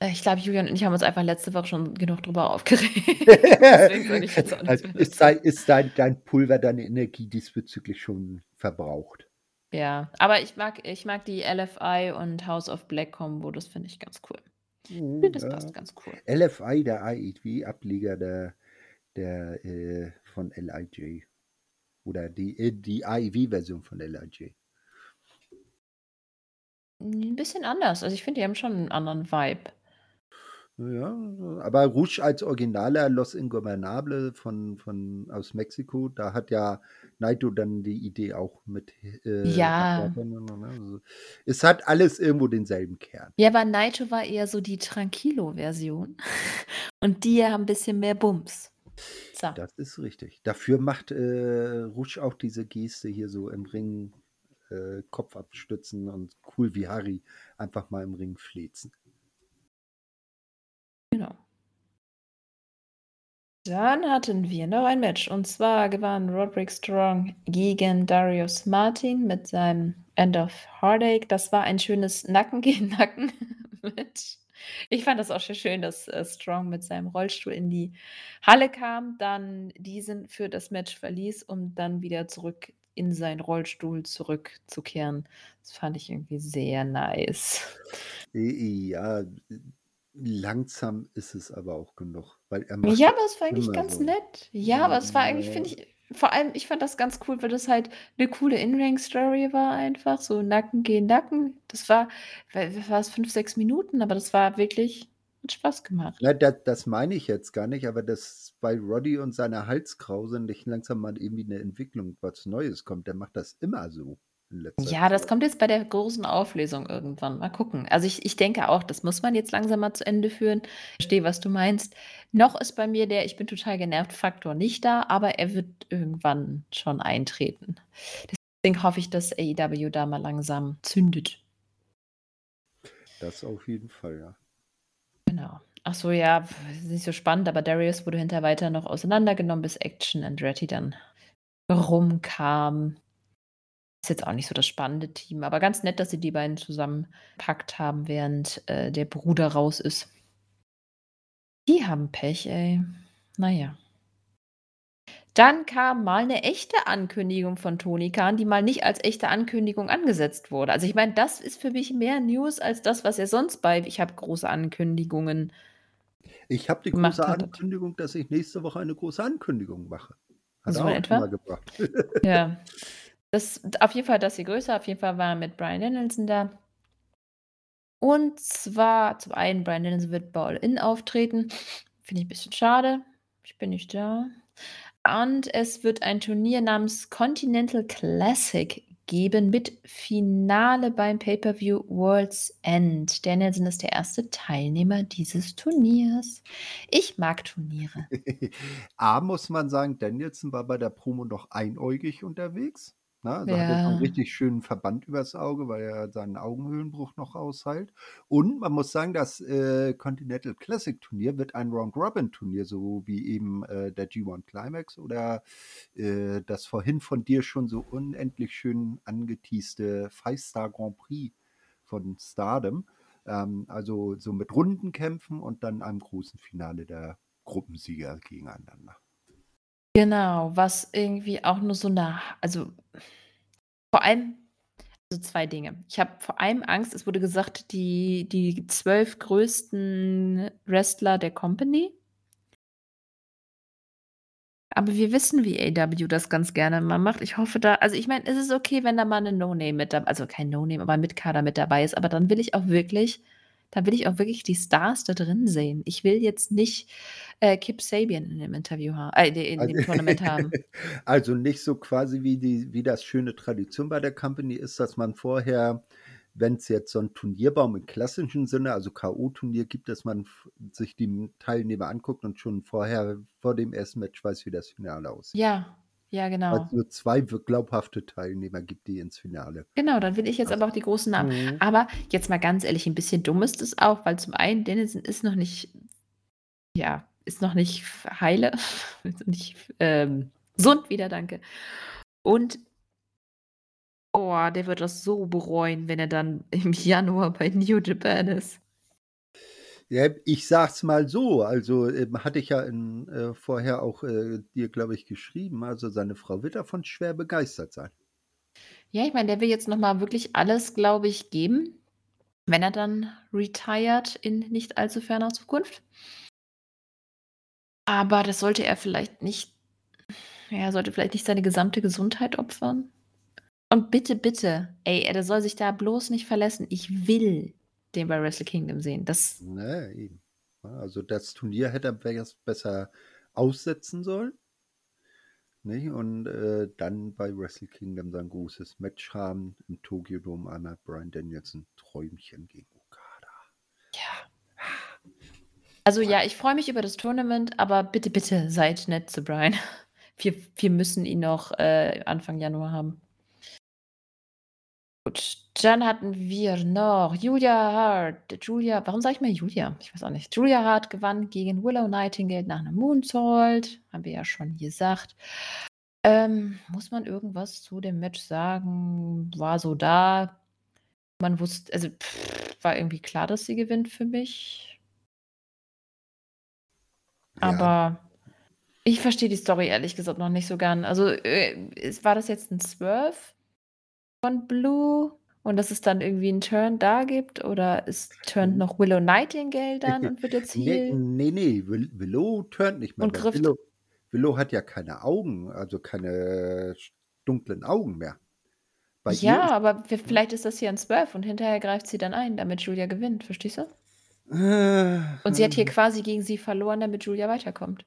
äh, ich glaube, Julian und ich haben uns einfach letzte Woche schon genug drüber aufgeregt. Deswegen würde ich jetzt auch nicht also ist, dein, ist dein, dein Pulver, deine Energie diesbezüglich schon verbraucht? Ja, aber ich mag, ich mag die LFI und House of Black Combo, das finde ich ganz cool. Ich finde, das Ja. passt ganz cool. LFI, der IEW-Ableger der, der äh, von LIJ. Oder die, äh, die AEW-Version von LIJ. 'N bisschen anders. Also, ich finde, die haben schon 'n anderen Vibe. Ja, aber Rush als originaler Los Ingobernables von von aus Mexiko, da hat ja Naito dann die Idee auch mit, äh, Ja. ne? Es hat alles irgendwo denselben Kern. Ja, aber Naito war eher so die Tranquilo-Version und die haben 'n bisschen mehr Bums. So. Das ist richtig. Dafür macht, äh, Rush auch diese Geste hier so im Ring, äh, Kopf abstützen und cool wie Harry einfach mal im Ring flezen. Genau. Dann hatten wir noch ein Match und zwar gewann Roderick Strong gegen Darius Martin mit seinem End of Heartache. Das war ein schönes Nacken gegen Nacken-Match. Ich fand das auch sehr schön, dass, äh, Strong mit seinem Rollstuhl in die Halle kam, dann diesen für das Match verließ, um dann wieder zurück in seinen Rollstuhl zurückzukehren. Das fand ich irgendwie sehr nice. Ja, langsam ist es aber auch genug, weil er Ja, aber es war eigentlich ganz so. nett. Ja, aber es war eigentlich, finde ich vor allem, ich fand das ganz cool, weil das halt 'ne coole In-Ring-Story war einfach, so Nacken gegen Nacken. Das war wa was war's, 5, 6 Minuten, aber das war wirklich hat Spaß gemacht. Ja, da das meine ich jetzt gar nicht, aber dass bei Roddy und seiner Halskrause nicht langsam mal irgendwie 'ne Entwicklung, was Neues kommt. Der macht das immer so Ja, das kommt jetzt bei der großen Auflösung irgendwann. Mal gucken. Also, ich ich denke auch, das muss man jetzt langsam mal zu Ende führen. Verstehe, was du meinst. Noch ist bei mir der „Ich bin total genervt“ Faktor nicht da, aber er wird irgendwann schon eintreten. Deswegen hoffe ich, dass AEW da mal langsam zündet. Das auf jeden Fall, ja. Genau. Ach so, ja, ist nicht so spannend, aber Darius wurde hinterher weiter noch auseinandergenommen, bis Action Andretti dann rumkam. Ist jetzt auch nicht so das spannende Team, aber ganz nett, dass sie die beiden zusammengepackt haben, während, äh, der Bruder raus ist. Die haben Pech, ey. Na ja. Dann kam mal 'ne echte Ankündigung von Tony Khan, die mal nicht als echte Ankündigung angesetzt wurde. Also, ich meine, das ist für mich mehr News als das, was er sonst bei „Ich habe große Ankündigungen“ Ich habe die große gemacht hat. Ankündigung, dass ich nächste Woche eine große Ankündigung mache. Hat er So in auch schon mal etwa? gebracht. Ja. Das auf jeden Fall das hier größer. Auf jeden Fall war er mit Bryan Danielson da. Und zwar zum einen, Bryan Danielson wird bei All In auftreten. Finde ich 'n bisschen schade. Ich bin nicht da. Und es wird ein Turnier namens Continental Classic geben mit Finale beim Pay-Per-View World's End. Danielson ist der 1. Teilnehmer dieses Turniers. Ich mag Turniere. A, muss man sagen, Danielson war bei der Promo noch einäugig unterwegs, ne? Also, hatte so 'n Ja. richtig schönen Verband übers Auge, weil er seinen Augenhöhlenbruch noch ausheilt. Und man muss sagen, das, äh, Continental Classic Turnier wird ein Round-Robin-Turnier, so wie eben, äh, der G1 Climax oder, äh, das vorhin von dir schon so unendlich schön angeteaste Five Star Grand Prix von Stardom. Ähm, also, so mit Rundenkämpfen und dann einem großen Finale der Gruppensieger gegeneinander. Genau, was irgendwie auch nur so 'ne ha also, vor allem so 2 Dinge. Ich habe vor allem Angst, es wurde gesagt, die die 12 größten Wrestler der Company aber wir wissen, wie AEW das ganz gerne mal macht. Ich hoffe da also, ich meine, es ist okay, wenn da mal 'ne No-Name mit dab also, kein No-Name, aber 'n Mitkader mit dabei ist, aber dann will ich auch wirklich dann will ich auch wirklich die Stars da drin sehen. Ich will jetzt nicht, äh, Kip Sabian in dem Interview ha äh, in Al dem Tournament haben. Also, nicht so quasi wie die wie das schöne Tradition bei der Company ist, dass man vorher, wenn's jetzt so 'n Turnierbaum im klassischen Sinne, also K.O.-Turnier gibt, dass man sich die Teilnehmer anguckt und schon vorher vor dem ersten Match weiß, wie das Finale aussieht. Ja, ja, genau. nur 2 wirk glaubhafte Teilnehmer gibt, die ins Finale Genau, dann will ich jetzt passen. aber auch die großen Namen. Mhm. Aber jetzt mal ganz ehrlich, 'n bisschen dumm ist es auch, weil zum einen Danielson ist noch nicht ja, ist noch nicht heile, ist nicht ähm, gesund wieder, danke. Und oh, der wird das so bereuen, wenn er dann im Januar bei New Japan ist. Ja, ich sage es mal so, also, ähm, hatte ich ja in äh, vorher auch, äh, dir, glaube ich, geschrieben, also, seine Frau wird davon schwer begeistert sein. Ja, ich meine, der will jetzt noch mal wirklich alles, glaube ich, geben, wenn er dann retired in nicht allzu ferner Zukunft. Aber das sollte er vielleicht nicht er sollte vielleicht nicht seine gesamte Gesundheit opfern. Und bitte, bitte, ey, der soll sich da bloß nicht verlassen. Ich will den bei Wrestle Kingdom sehen. Das Ne, eben. Also das Turnier hätte er besser aussetzen sollen. Nicht? Und äh, dann bei Wrestle Kingdom sein großes Match haben im Tokyo Dome einmal Brian Danielson Träumchen gegen Okada. Ja. Also ja, ich freue mich über das Tournament, aber bitte, bitte seid nett zu Brian. Wir, wir müssen ihn noch äh, Anfang Januar haben. Gut, dann hatten wir noch Julia Hart. Julia, warum sage ich mal Julia? Ich weiß auch nicht. Julia Hart gewann gegen Willow Nightingale nach einem Moonsault. Haben wir ja schon gesagt. Ähm, muss man irgendwas zu dem Match sagen? War so da. Man wusste, also pff, war irgendwie klar, dass sie gewinnt für mich. Ja. Aber ich verstehe die Story ehrlich gesagt noch nicht so gern. Also äh, war das jetzt ein Swerve? Von Blue und dass es dann irgendwie einen Turn da gibt oder es turnt noch Willow Nightingale dann und wird jetzt Nee, Heel? nee, nee, Will- Willow turnt nicht mehr. Und weil Griff- Willow, Willow hat ja keine Augen, also keine dunklen Augen mehr. Bei Ja, aber vielleicht ist das hier ein Swerve und hinterher greift sie dann ein, damit Julia gewinnt, verstehst du? Äh, Und sie hat hier quasi gegen sie verloren, damit Julia weiterkommt.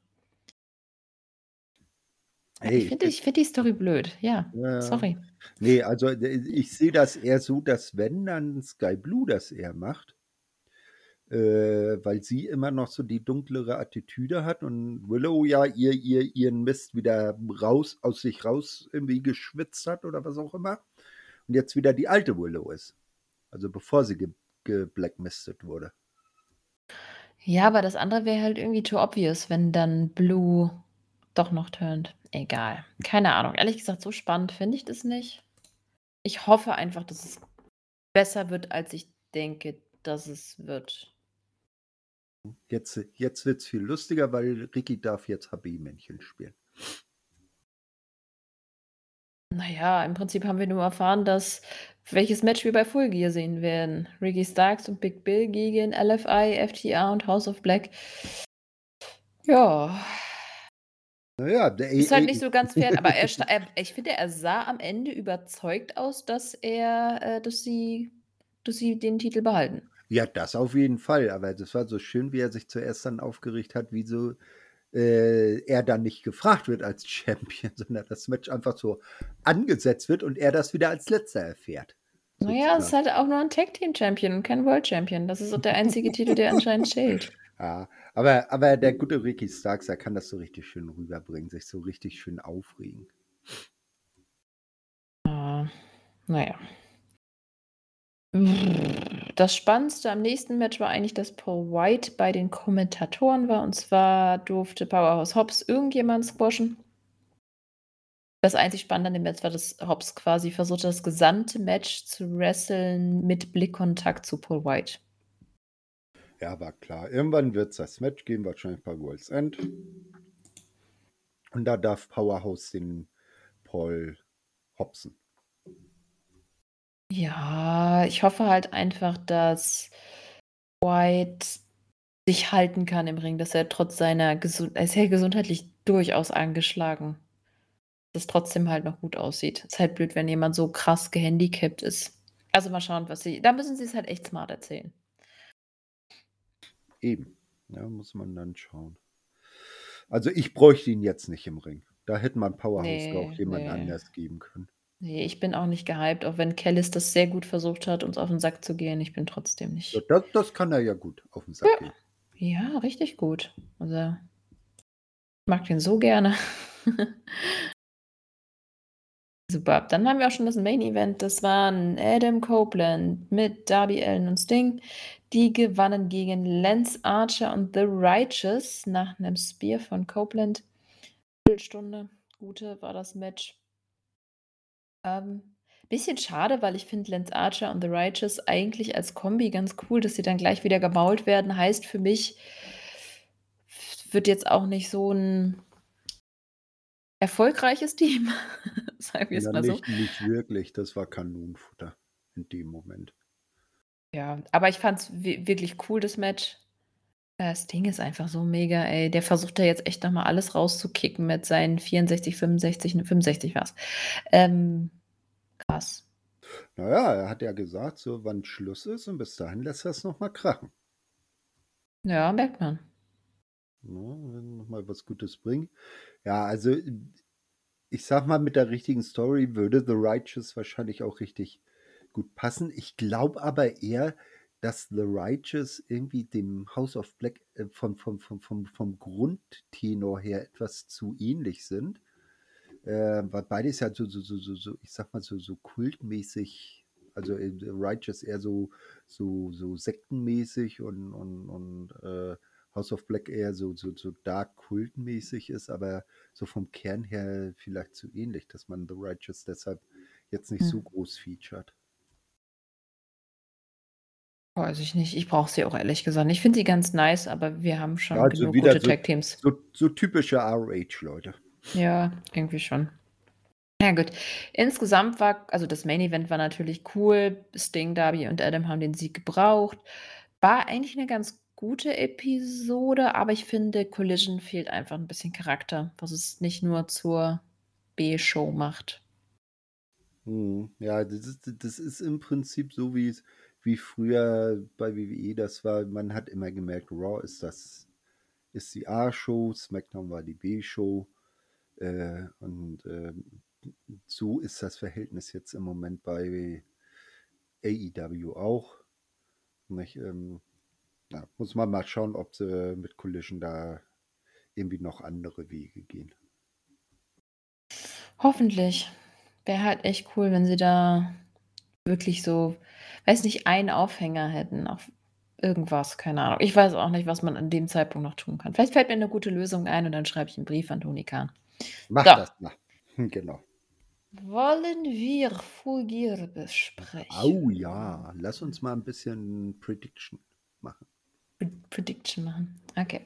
Hey, ich finde find die Story blöd, ja. Ja. Sorry. Nee, also äh, ich sehe das eher so, dass wenn dann Sky Blue das eher macht, äh, weil sie immer noch so die dunklere Attitüde hat und Willow ja ihr, ihr ihren Mist wieder raus aus sich raus irgendwie geschwitzt hat oder was auch immer und jetzt wieder die alte Willow ist. Also bevor sie ge geblackmistet wurde. Ja, aber das andere wäre halt irgendwie too obvious, wenn dann Blue doch noch turnt. Egal. Keine Ahnung. Ehrlich gesagt, so spannend finde ich das nicht. Ich hoffe einfach, dass es besser wird, als ich denke, dass es wird. Jetzt, jetzt wird es viel lustiger, weil Ricky darf jetzt HB-Männchen spielen. Naja, im Prinzip haben wir nur erfahren, dass welches Match wir bei Full Gear sehen werden. Ricky Starks und Big Bill gegen LFI, FTA und House of Black. Ja, Naja, der ist halt nicht so ganz fair, aber er, er, ich finde, er sah am Ende überzeugt aus, dass er, äh, dass sie, dass sie den Titel behalten. Ja, das auf jeden Fall. Aber das war so schön, wie er sich zuerst dann aufgeregt hat, wieso äh, er dann nicht gefragt wird als Champion, sondern das Match einfach so angesetzt wird und er das wieder als letzter erfährt. Naja, es ist halt auch nur ein Tag Team Champion und kein World Champion. Das ist auch der einzige Titel, der anscheinend zählt. Ja, aber, aber der gute Ricky Starks, er kann das so richtig schön rüberbringen, sich so richtig schön aufregen. Ah, naja. Das Spannendste am nächsten Match war eigentlich, dass Paul White bei den Kommentatoren war. Und zwar durfte Powerhouse Hobbs irgendjemand squashen. Das einzig Spannende an dem Match war, dass Hobbs quasi versucht, das gesamte Match zu wresteln mit Blickkontakt zu Paul White. Ja, war klar. Irgendwann wird es das Match geben, wahrscheinlich bei World's End. Und da darf Powerhouse den Paul hopsen. Ja, ich hoffe halt einfach, dass White sich halten kann im Ring, dass er trotz seiner Gesund er ist ja gesundheitlich durchaus angeschlagen. Dass es trotzdem halt noch gut aussieht. Ist halt blöd, wenn jemand so krass gehandicapt ist. Also mal schauen, was sie. Da müssen sie es halt echt smart erzählen. Eben. Ja, muss man dann schauen. Also ich bräuchte ihn jetzt nicht im Ring. Da hätte man Powerhouse Nee, auch jemand nee. anders geben können. Nee, ich bin auch nicht gehypt, auch wenn Kellis das sehr gut versucht hat, uns auf den Sack zu gehen. Ich bin trotzdem nicht. Das, das kann er ja gut auf den Sack gehen. Ja, richtig gut. Also, ich mag den so gerne. Super. Dann haben wir auch schon das Main Event. Das waren Adam Copeland mit Darby Allen und Sting. Die gewannen gegen Lance Archer und The Righteous nach einem Spear von Copeland. Viertelstunde. Gute war das Match. Ähm, bisschen schade, weil ich finde Lance Archer und The Righteous eigentlich als Kombi ganz cool, dass sie dann gleich wieder gemault werden. Heißt für mich, wird jetzt auch nicht so ein erfolgreiches Team. Sagen wir es Ja, mal so. nicht, nicht wirklich. Das war Kanonenfutter in dem Moment. Ja, aber ich fand es wirklich cool, das Match. Äh, Das Ding ist einfach so mega, ey. Der versucht da jetzt echt nochmal alles rauszukicken mit seinen 64, 65, 65 war's. Ähm, krass. Naja, er hat ja gesagt, so wann Schluss ist und bis dahin lässt er es nochmal krachen. Ja, merkt man. Ja, nochmal was Gutes bringen. Ja, also ich sag mal, mit der richtigen Story würde The Righteous wahrscheinlich auch richtig gut passen. Ich glaube aber eher, dass The Righteous irgendwie dem House of Black äh, vom, vom, vom, vom, vom Grundtenor her etwas zu ähnlich sind. Äh, weil beides ja so, so, so, so, so, ich sag mal so, so kultmäßig, also äh, Righteous eher so, so, so sektenmäßig und, und, und äh, House of Black eher so, so, so dark kultmäßig ist, aber so vom Kern her vielleicht zu ähnlich, dass man The Righteous deshalb jetzt nicht hm. so groß featured. Weiß ich nicht. Ich brauche sie auch ehrlich gesagt Ich finde sie ganz nice, aber wir haben schon ja, also genug gute so, Tag-Teams. So, so typische ROH-Leute. Ja, irgendwie schon. Ja gut. Insgesamt war also das Main Event war natürlich cool. Sting, Darby und Adam haben den Sieg gebraucht. War eigentlich eine ganz gute Episode, aber ich finde, Collision fehlt einfach ein bisschen Charakter, was es nicht nur zur B-Show macht. Hm, ja, das ist, das ist im Prinzip so, wie es wie früher bei WWE das war. Man hat immer gemerkt, Raw ist das ist die A-Show, SmackDown war die B-Show. Äh, und äh, so ist das Verhältnis jetzt im Moment bei AEW auch. Nicht, ähm, na, muss man mal schauen, ob sie mit Collision da irgendwie noch andere Wege gehen. Hoffentlich. Wäre halt echt cool, wenn sie da wirklich so, weiß nicht, einen Aufhänger hätten auf irgendwas, keine Ahnung. Ich weiß auch nicht, was man an dem Zeitpunkt noch tun kann. Vielleicht fällt mir eine gute Lösung ein und dann schreibe ich einen Brief an Toni Kahn. Mach so. das mal. Genau. Wollen wir Fugier besprechen? Oh ja, lass uns mal ein bisschen Prediction machen. Prediction machen. Okay.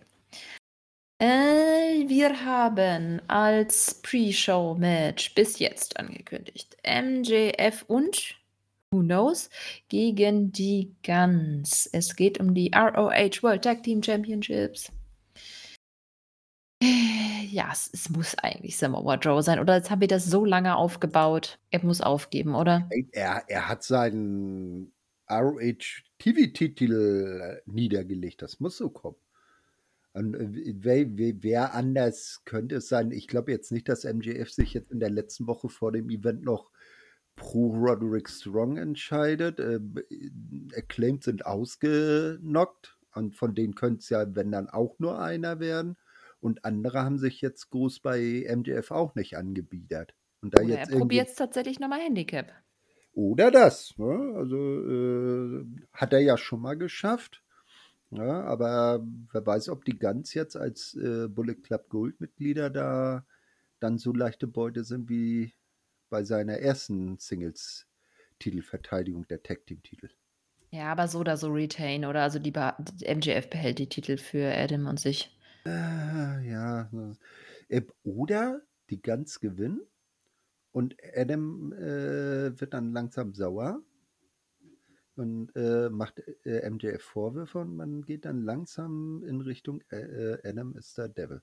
Äh, wir haben als Pre-Show-Match bis jetzt angekündigt MJF und Who Knows gegen die Guns. Es geht um die ROH World Tag Team Championships ja, es, es muss eigentlich Samoa Joe sein. Oder jetzt haben wir das so lange aufgebaut. Er muss aufgeben, oder? Er, er hat seinen ROH-TV-Titel äh, niedergelegt. Das muss so kommen. Und äh, wer, wer, anders könnte es sein? Ich glaube jetzt nicht, dass MJF sich jetzt in der letzten Woche vor dem Event noch pro Roderick Strong entscheidet. Äh, Acclaimed sind ausgenockt und von denen könnte es ja, wenn dann auch nur einer werden. Und andere haben sich jetzt groß bei MJF auch nicht angebiedert. Und da Oder jetzt er probiert es tatsächlich nochmal Handicap. Oder das. Ne? Also äh, hat er ja schon mal geschafft. Ja, aber wer weiß, ob die Guns jetzt als äh, Bullet Club Gold Mitglieder da dann so leichte Beute sind wie bei seiner ersten Singles Titelverteidigung der Tag Team Titel. Ja, aber so oder so Retain oder also die MJF behält die Titel für Adam und sich. Äh, ja. Äh, oder die Gans gewinnen und Adam äh, wird dann langsam sauer und äh, macht äh, MJF Vorwürfe und man geht dann langsam in Richtung äh, Adam ist der Devil.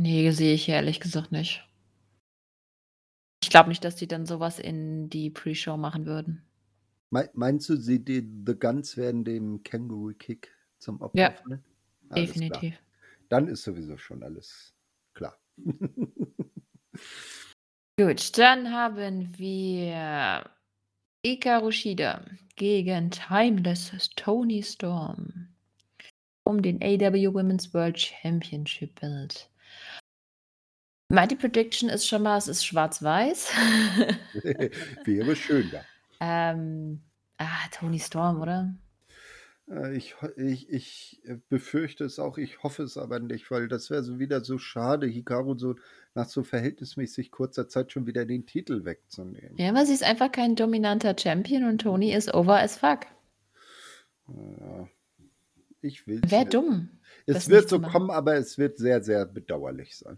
Nee, sehe ich ehrlich gesagt nicht. Ich glaube nicht, dass die dann sowas in die Pre-Show machen würden. Meinst du, sie, die The Guns werden dem Kangaroo Kick zum Opfer Ja, fallen? definitiv. Klar. Dann ist sowieso schon alles klar. Gut, dann haben wir Ika Shida gegen Timeless Tony Storm um den AW Women's World Championship Belt. Meine Prediction ist schon mal, es ist schwarz-weiß. Wäre schön, ja. Ähm, ah, Tony Storm, oder? Äh, ich, ich, ich befürchte es auch, ich hoffe es aber nicht, weil das wäre so wieder so schade, Hikaru so nach so verhältnismäßig kurzer Zeit schon wieder den Titel wegzunehmen. Ja, aber sie ist einfach kein dominanter Champion und Tony ist over as fuck. Ja, ich will. Wäre dumm. Es wird so kommen, aber es wird sehr, sehr bedauerlich sein.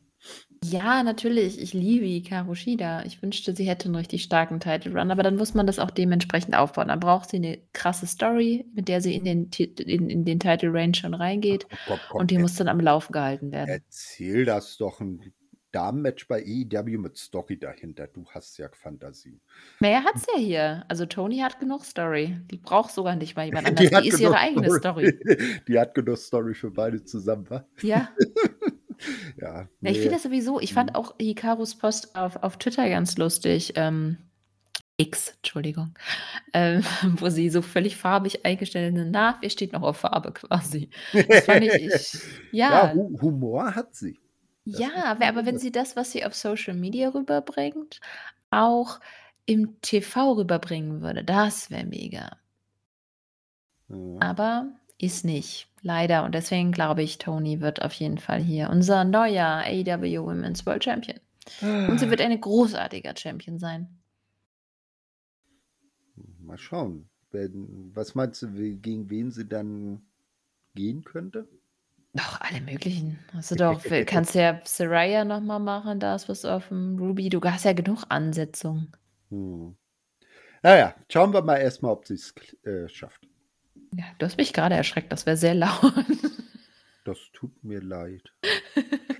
Ja, natürlich. Ich liebe Hikaru Shida. Ich wünschte, sie hätte einen richtig starken Title Run, aber dann muss man das auch dementsprechend aufbauen. Dann braucht sie eine krasse Story, mit der sie in den, in, in den Title Range schon reingeht. Oh Gott, Gott, und die muss dann am Laufen gehalten werden. Erzähl das doch ein Damenmatch bei AEW mit Story dahinter. Du hast ja Fantasie. Naja, hat's ja hier. Also Tony hat genug Story. Die braucht sogar nicht mal jemand anders. Die, die ist ihre eigene Story. Die hat genug Story für beide zusammen, wa? Ja. ja. Nee. Ich finde das sowieso, ich fand mhm. auch Hikarus Post auf, auf Twitter ganz lustig. Ähm, X, Entschuldigung, ähm, wo sie so völlig farbig eingestellt sind. Na, wir steht noch auf Farbe quasi. Das fand ich, ich ja. ja Humor hat sie. Das ja, aber wenn sie das, was sie auf Social Media rüberbringt, auch im TV rüberbringen würde, das wäre mega. Ja. Aber ist nicht, leider. Und deswegen glaube ich, Tony wird auf jeden Fall hier unser neuer AEW Women's World Champion. Und sie wird eine großartiger Champion sein. Mal schauen. Was meinst du, gegen wen sie dann gehen könnte? Doch, alle möglichen. Du doch, kannst ja Saraya nochmal machen, da ist was auf dem Ruby. Du hast ja genug Ansetzungen. Hm. Naja, schauen wir mal erstmal, ob sie es äh, schafft. Ja, du hast mich gerade erschreckt, das wäre sehr laut. Das tut mir leid.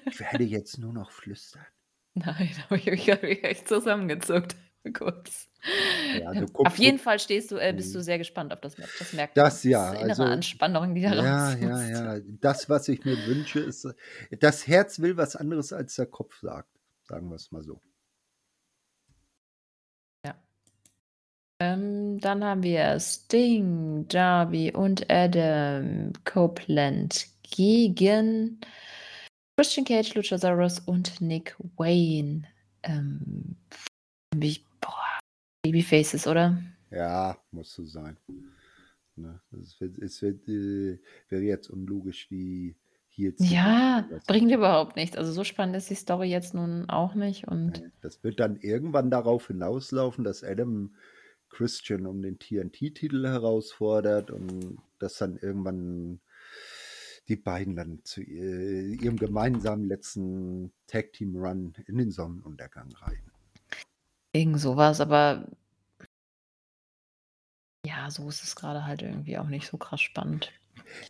Ich werde jetzt nur noch flüstern. Nein, aber ich habe mich echt zusammengezuckt. Kurz. Ja, ähm, auf jeden Fall stehst du, äh, bist du mhm. sehr gespannt auf das Match. Das merkt man. Das ja. Das innere also, Anspannung, die da Ja, ja, ja. Das, was ich mir wünsche, ist, das Herz will was anderes, als der Kopf sagt. Sagen wir es mal so. Ähm, dann haben wir Sting, Darby und Adam Copeland gegen Christian Cage, Luchasaurus und Nick Wayne. Ähm, ich Babyfaces, oder? Ja, muss so sein. Ne? Es, wird, es wird, äh, wäre jetzt unlogisch, wie hier zu Ja, bringt überhaupt nichts. Also so spannend ist die Story jetzt nun auch nicht. Und das wird dann irgendwann darauf hinauslaufen, dass Adam Christian um den TNT-Titel herausfordert und dass dann irgendwann die beiden dann zu ihrem gemeinsamen letzten Tag-Team-Run in den Sonnenuntergang rein. Irgend sowas, aber ja, so ist es gerade halt irgendwie auch nicht so krass spannend.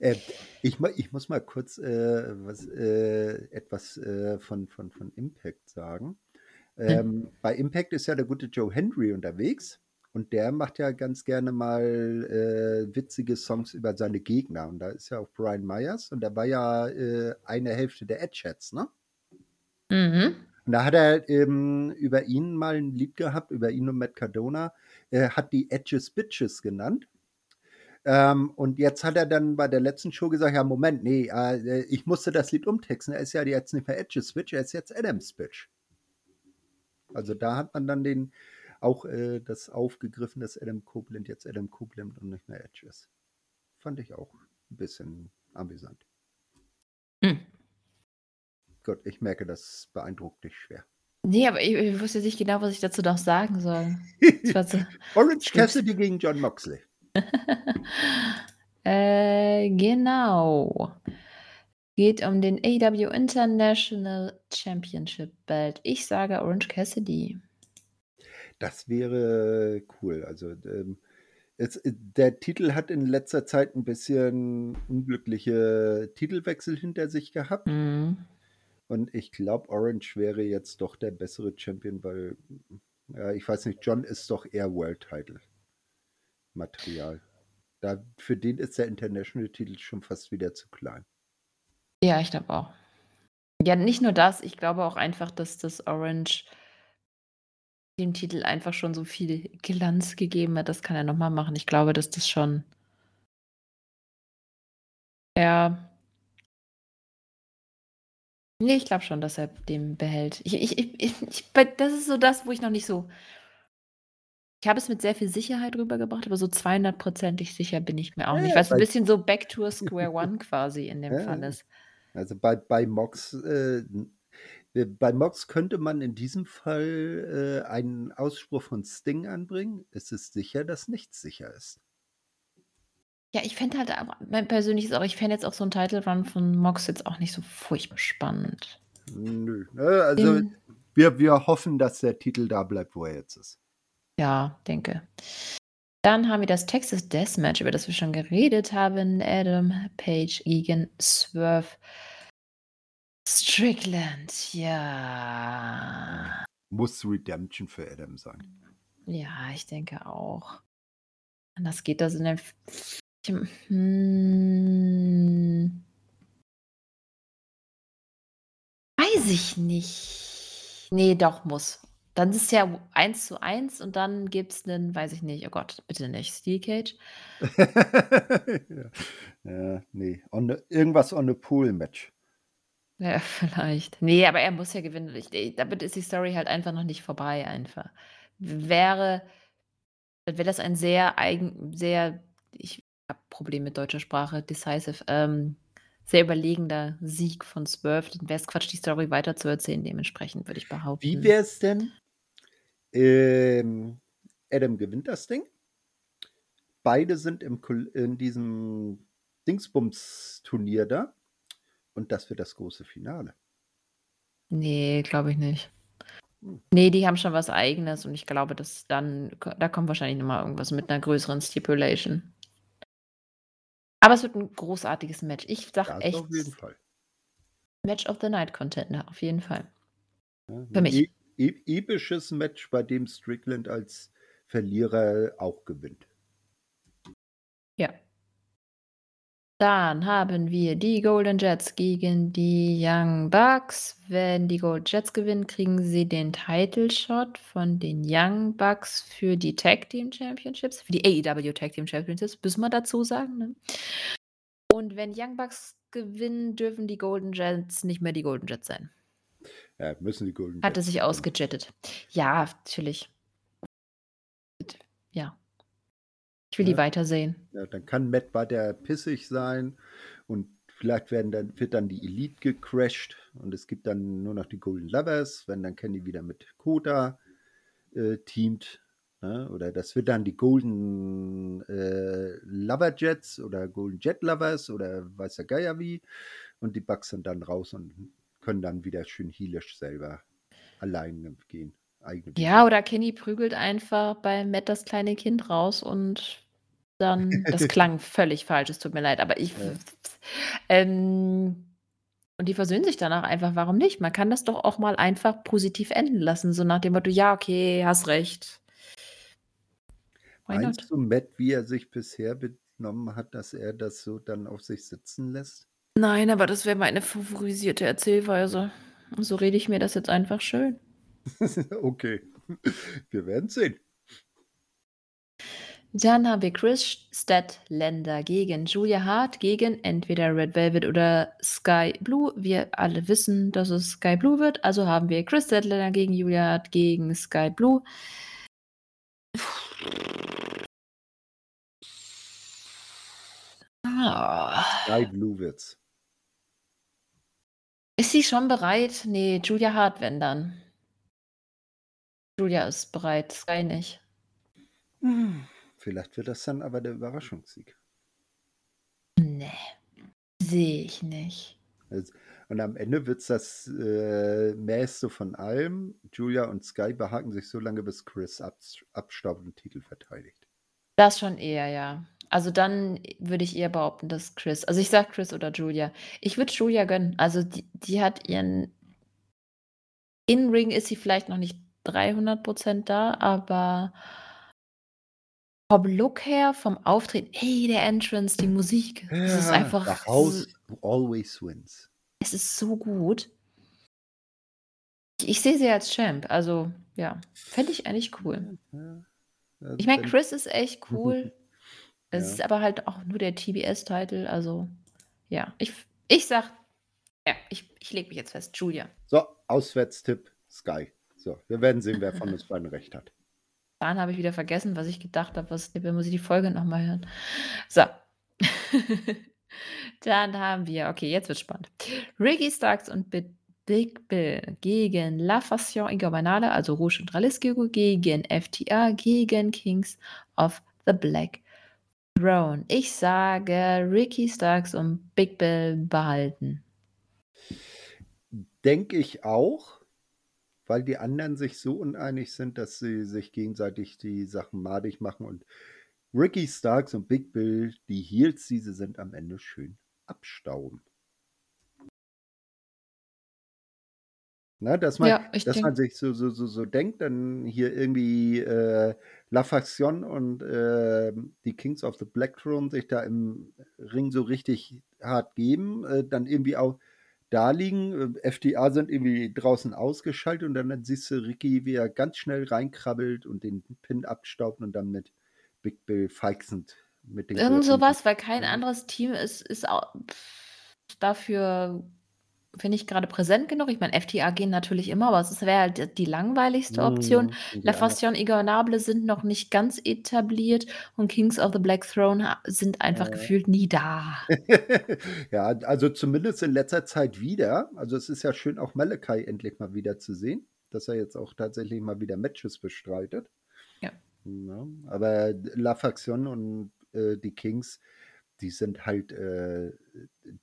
Äh, ich, ich muss mal kurz äh, was, äh, etwas äh, von, von, von Impact sagen. Hm. Ähm, hm. Bei Impact ist ja der gute Joe Henry unterwegs und der macht ja ganz gerne mal äh, witzige Songs über seine Gegner. Und da ist ja auch Brian Myers und der war ja äh, eine Hälfte der Edge-Chats, ne? Mhm. Und da hat er ähm, über ihn mal ein Lied gehabt, über ihn und Matt Cardona, äh, hat die Edges Bitches genannt. Ähm, und jetzt hat er dann bei der letzten Show gesagt, ja, Moment, nee, äh, ich musste das Lied umtexten. Er ist ja jetzt nicht mehr Edges Bitch, er ist jetzt Adams Bitch. Also da hat man dann den auch äh, das aufgegriffen, dass Adam Copeland jetzt Adam Copeland und nicht mehr Edge ist. Fand ich auch ein bisschen amüsant. Hm. Gott, ich merke, das beeindruckt dich schwer. Nee, aber ich, ich wusste nicht genau, was ich dazu noch sagen soll. so, Orange Cassidy gegen John Moxley. äh, genau. Geht um den AW International Championship Belt. Ich sage Orange Cassidy. Das wäre cool. Also ähm, es, der Titel hat in letzter Zeit ein bisschen unglückliche Titelwechsel hinter sich gehabt. Mhm. Und ich glaube, Orange wäre jetzt doch der bessere Champion, weil, ja, ich weiß nicht, John ist doch eher World Title Material. Da, für den ist der International-Titel schon fast wieder zu klein. Ja, ich glaube auch. Ja, nicht nur das, ich glaube auch einfach, dass das Orange dem Titel einfach schon so viel Glanz gegeben hat. Das kann er nochmal machen. Ich glaube, dass das schon. Ja, Nee, ich glaube schon, dass er den behält. Ich, ich, ich, ich, das ist so das, wo ich noch nicht so. Ich habe es mit sehr viel Sicherheit rübergebracht, aber so 200%ig sicher bin ich mir auch nicht. Ja, Weil es ein bisschen so Back to Square One quasi in dem ja, Fall ist. Also bei, bei Mox, äh, bei Mox könnte man in diesem Fall äh, einen Ausspruch von Sting anbringen. Es ist sicher, dass nichts sicher ist. Ja, ich fände halt mein persönliches auch ich fände jetzt auch so 'n Title Run von Mox jetzt auch nicht so furchtbar spannend. Nö, ne? Also, In wir wir hoffen, dass der Titel da bleibt, wo er jetzt ist. Ja, denke. Dann haben wir das Texas Deathmatch, über das wir schon geredet haben. Adam Page gegen Swerve Strickland, ja. Muss Redemption für Adam sein. Ja, ich denke auch. Anders geht das in der. Hm. Weiß ich nicht. Nee, doch, muss. Dann ist es ja 1 zu 1 und dann gibt's 'nen, weiß ich nicht, oh Gott, bitte nicht, Steel Cage? Ja. Ja, ne, on the irgendwas on the Pool Match. Ja, vielleicht. Ne, aber er muss ja gewinnen. Ich äh, damit ist die Story halt einfach noch nicht vorbei einfach. Wäre wäre das ein sehr eigen sehr ich habe Probleme mit deutscher Sprache, decisive, ähm, sehr überlegender Sieg von Swerve, dann wäre es Quatsch, die Story weiterzuerzählen dementsprechend, würde ich Wie behaupten. wäre es denn ähm, Adam gewinnt das Ding. Beide sind im in diesem Dingsbums-Turnier da und das wird das große Finale. Ne, glaube ich nicht. Hm. Ne, die haben schon was Eigenes und ich glaube, dass dann da kommt wahrscheinlich noch mal irgendwas mit 'ner größeren Stipulation. Aber es wird 'n großartiges Match. Ich sage Das echt auf jeden Fall. Match of the Night Contender, auf jeden Fall. Ja, Für mich. e episches Match, bei dem Strickland als Verlierer auch gewinnt. Dann haben wir die Golden Jets gegen die Young Bucks. Wenn die Golden Jets gewinnen, kriegen sie den Title Shot von den Young Bucks für die Tag Team Championships, für die AEW Tag Team Championships, müssen wir dazu sagen, ne? Und wenn Young Bucks gewinnen, dürfen die Golden Jets nicht mehr die Golden Jets sein. Ja, müssen die Golden Hat er Jets sich gewinnen. ausgejettet. Ja, natürlich. Ja. Ich will die Ja. weitersehen. Ja, dann kann Matt weiter pissig sein und vielleicht werden dann wird dann die Elite gecrashed und es gibt dann nur noch die Golden Lovers, wenn dann Kenny wieder mit Kota, äh, teamt, ne? Oder das wird dann die Golden, äh, Lover Jets oder Golden Jet Lovers oder weiß der Geier wie und die Bucks sind dann raus und können dann wieder schön heelisch selber alleine gehen. Ja, oder Kenny prügelt einfach bei Matt das kleine Kind raus und dann das klang völlig falsch, es tut mir leid, aber ich Ja. ähm, und die versöhnen sich danach einfach, warum nicht? Man kann das doch auch mal einfach positiv enden lassen, so nach dem Motto: „Ja, okay, hast recht.“ Why not? Meinst du, Matt, wie er sich bisher benommen hat, dass er das so dann auf sich sitzen lässt? Nein, aber das wäre meine favorisierte Erzählweise. So rede ich mir das jetzt einfach schön. Okay, wir werden sehen. Dann haben wir Chris Statlander gegen Julia Hart gegen entweder Red Velvet oder Sky Blue. Wir alle wissen, dass es Sky Blue wird, also haben wir Chris Statlander gegen Julia Hart gegen Sky Blue. Ah. Sky Blue wird's. Ist sie schon bereit? Ne, Julia Hart, wenn dann. Julia ist bereit, Sky nicht. Hm, vielleicht wird das dann aber der Überraschungssieg. Ne, sehe ich nicht. Also, und am Ende wird's das, äh, Mäßte von allem. Julia und Sky behaken sich so lange, bis Chris abs abstaubt und Titel verteidigt. Das schon eher, ja. Also, dann würde ich eher behaupten, dass Chris also, ich sage Chris oder Julia. Ich würde Julia gönnen. Also, die die hat ihren In-Ring ist sie vielleicht noch nicht 300% da, aber vom Look her, vom Auftreten, ey, der Entrance, die Musik, das ist Ja, einfach the house always wins. es ist so gut. Ich ich sehe sie als Champ, also, ja, fände ich eigentlich cool. Ja, ja. Ich meine, Chris ist echt cool. Es Ja. ist aber halt auch nur der TBS-Title, also, ja. Ich ich sage ja, ich ich lege mich jetzt fest, Julia. So, Auswärtstipp Sky. So, wir werden sehen, wer von uns beiden recht hat. Dann habe ich wieder vergessen, was ich gedacht habe, was muss ich die Folge noch mal hören. So. Dann haben wir okay, jetzt wird's spannend. Ricky Starks und Bit Big Bill gegen La Fashion Ingobernables, also Rouge und Jalisco gegen FTA gegen Kings of the Black Throne. Ich sage, Ricky Starks und Big Bill behalten. Denke ich auch, weil die anderen sich so uneinig sind, dass sie sich gegenseitig die Sachen madig machen und Ricky Starks und Big Bill, die Heels, die sie sind, am Ende schön abstauben. Ne, dass man Ja, dass man sich so so so so denkt, dann hier irgendwie, äh, La Faction und, ähm, die Kings of the Black Throne sich da im Ring so richtig hart geben, äh, dann irgendwie auch da liegen. Äh, FDA sind irgendwie draußen ausgeschaltet und dann siehst du Ricky, wie er ganz schnell reinkrabbelt und den Pin abstaubt und dann mit Big Bill feixend mit den Irgend sowas, weil kein anderes Team ist ist dafür, finde ich, grade präsent genug. Ich meine, FDA gehen natürlich immer, aber es wäre halt die langweiligste Option. Mhm. Und La Faction Ingobernables sind noch nicht ganz etabliert und Kings of the Black Throne sind einfach Ja. gefühlt nie da. Ja, also zumindest in letzter Zeit wieder. Also, es ist ja schön, auch Malachi endlich mal wieder zu sehen, dass er jetzt auch tatsächlich mal wieder Matches bestreitet. Ja. Ne? Aber La Faction und, äh, die Kings, die sind halt, äh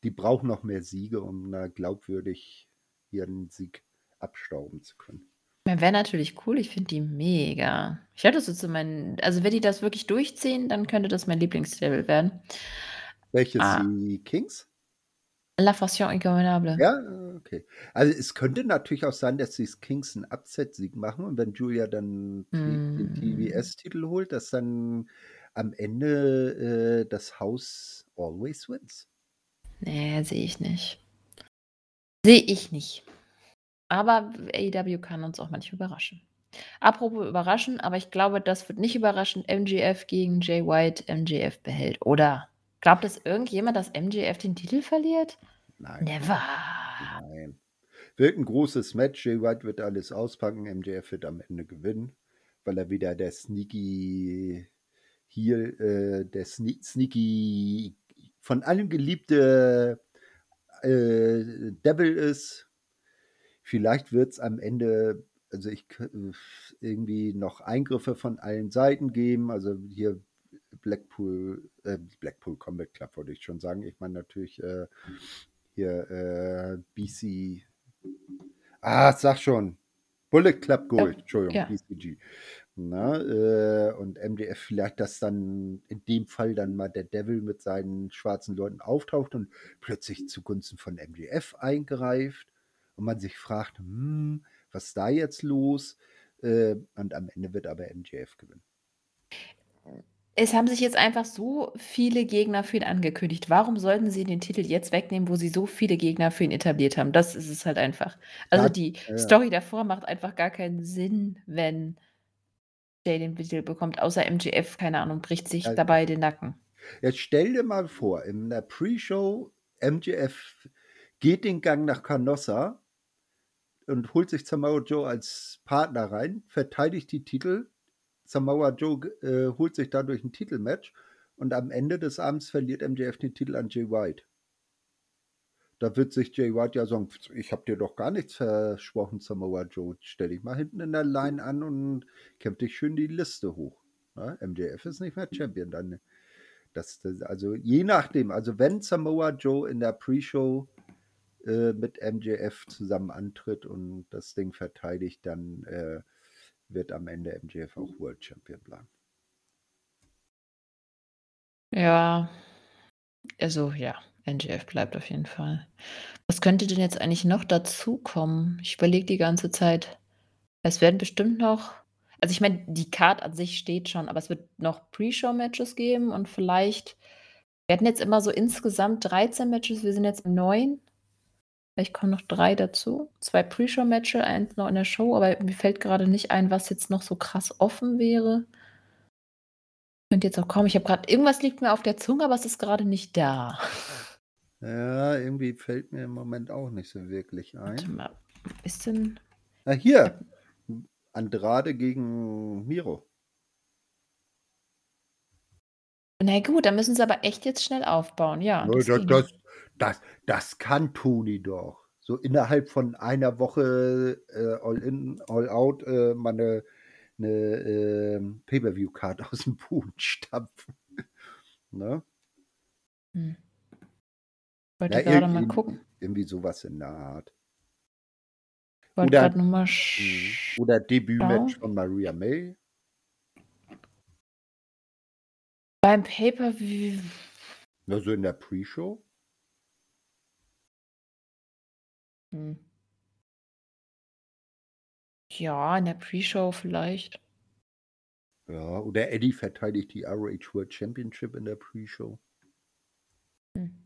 die brauchen noch mehr Siege, um da glaubwürdig ihren Sieg abstauben zu können. Wäre natürlich cool. Ich finde die mega. Ich hätte das so zu meinen also, wenn die das wirklich durchziehen, dann könnte das mein Lieblingsstable werden. Welches? Ah. Die Kings? La Faction Ingobernables. Ja, okay. Also, es könnte natürlich auch sein, dass die Kings 'n Upset-Sieg machen und wenn Julia dann T den Hm. TBS-Titel holt, dass dann am Ende, äh, das Haus always wins. Ne, sehe ich nicht. Sehe ich nicht. Aber AEW kann uns auch manchmal überraschen. Apropos überraschen, aber ich glaube, das wird nicht überraschen, MJF gegen Jay White. MJF behält. Oder glaubt es irgendjemand, dass MJF den Titel verliert? Nein. Never. Nein. Wird 'n großes Match. Jay White wird alles auspacken. MJF wird am Ende gewinnen, weil er wieder der sneaky Heel äh, der sne sneaky von allen geliebte, äh, Devil ist. Vielleicht wird's am Ende also, ich irgendwie noch Eingriffe von allen Seiten geben. Also, hier Blackpool äh, Blackpool Combat Club wollte ich schon sagen. Ich meine natürlich, äh, hier, äh, BC ah, sage schon. Bullet Club Gold, Ja, Entschuldigung, ja. BCG. Ne, äh, und MJF vielleicht, dass dann in dem Fall dann mal der Devil mit seinen schwarzen Leuten auftaucht und plötzlich zugunsten von MJF eingreift und man sich fragt: „Hm, was ist da jetzt los?“ Äh, und am Ende wird aber MJF gewinnen. Es haben sich jetzt einfach so viele Gegner für ihn angekündigt. Warum sollten sie den Titel jetzt wegnehmen, wo sie so viele Gegner für ihn etabliert haben? Das ist es halt einfach. Also, Ja, die ja. Story davor macht einfach gar keinen Sinn, wenn Jay den Titel bekommt, außer MJF, keine Ahnung, bricht sich Ja. dabei den Nacken. Jetzt stell dir mal vor, in der Pre-Show, MJF geht den Gang nach Canossa und holt sich Samoa Joe als Partner rein, verteidigt die Titel. Samoa Joe äh, holt sich dadurch 'n Titelmatch und am Ende des Abends verliert MJF den Titel an Jay White. Da wird sich Jay White ja sagen: „Ich habe dir doch gar nichts versprochen, Samoa Joe. Stell dich mal hinten in der Line an und kämpf dich schön die Liste hoch.“ Ne? MJF ist nicht mehr Champion dann. Das das also, je nachdem. Also, wenn Samoa Joe in der Pre-Show, äh, mit MJF zusammen antritt und das Ding verteidigt, dann, äh, wird am Ende MJF auch World Champion bleiben. Ja. Also, ja, MJF bleibt auf jeden Fall. Was könnte denn jetzt eigentlich noch dazukommen? Ich überlege die ganze Zeit. Es werden bestimmt noch also, ich meine, die Card an sich steht schon, aber es wird noch Pre-Show-Matches geben und vielleicht wir hatten jetzt immer so insgesamt 13 Matches, wir sind jetzt 9. Vielleicht kommen noch 3 dazu. 2 Pre-Show-Matches, 1 noch in der Show, aber mir fällt grade nicht ein, was jetzt noch so krass offen wäre. Könnte jetzt auch kommen. Ich habe grad irgendwas liegt mir auf der Zunge, aber es ist grade nicht da. Ja, irgendwie fällt mir im Moment auch nicht so wirklich Warte ein. mal, ist denn Ah, ich hier. Andrade gegen Miro. Na gut, dann müssen sie aber echt jetzt schnell aufbauen. Ja, das das. Das das kann Tony doch. So innerhalb von einer Woche, äh, all in, all out, äh, mal 'ne 'ne, ähm, Pay-per-view-Card aus'm Boden stampfen. Ne? Hm. Ja, Wollte grade mal irgendwie gucken. irgendwie so was in der Art. Wollte Oder grad noch mal mhm, sch oder Debütmatch von Maria May. Beim Pay-per-View Ja, so in der Pre-Show. Hm. Ja, in der Pre-Show vielleicht. Ja, oder Eddie verteidigt die ROH World Championship in der Pre-Show. Hm.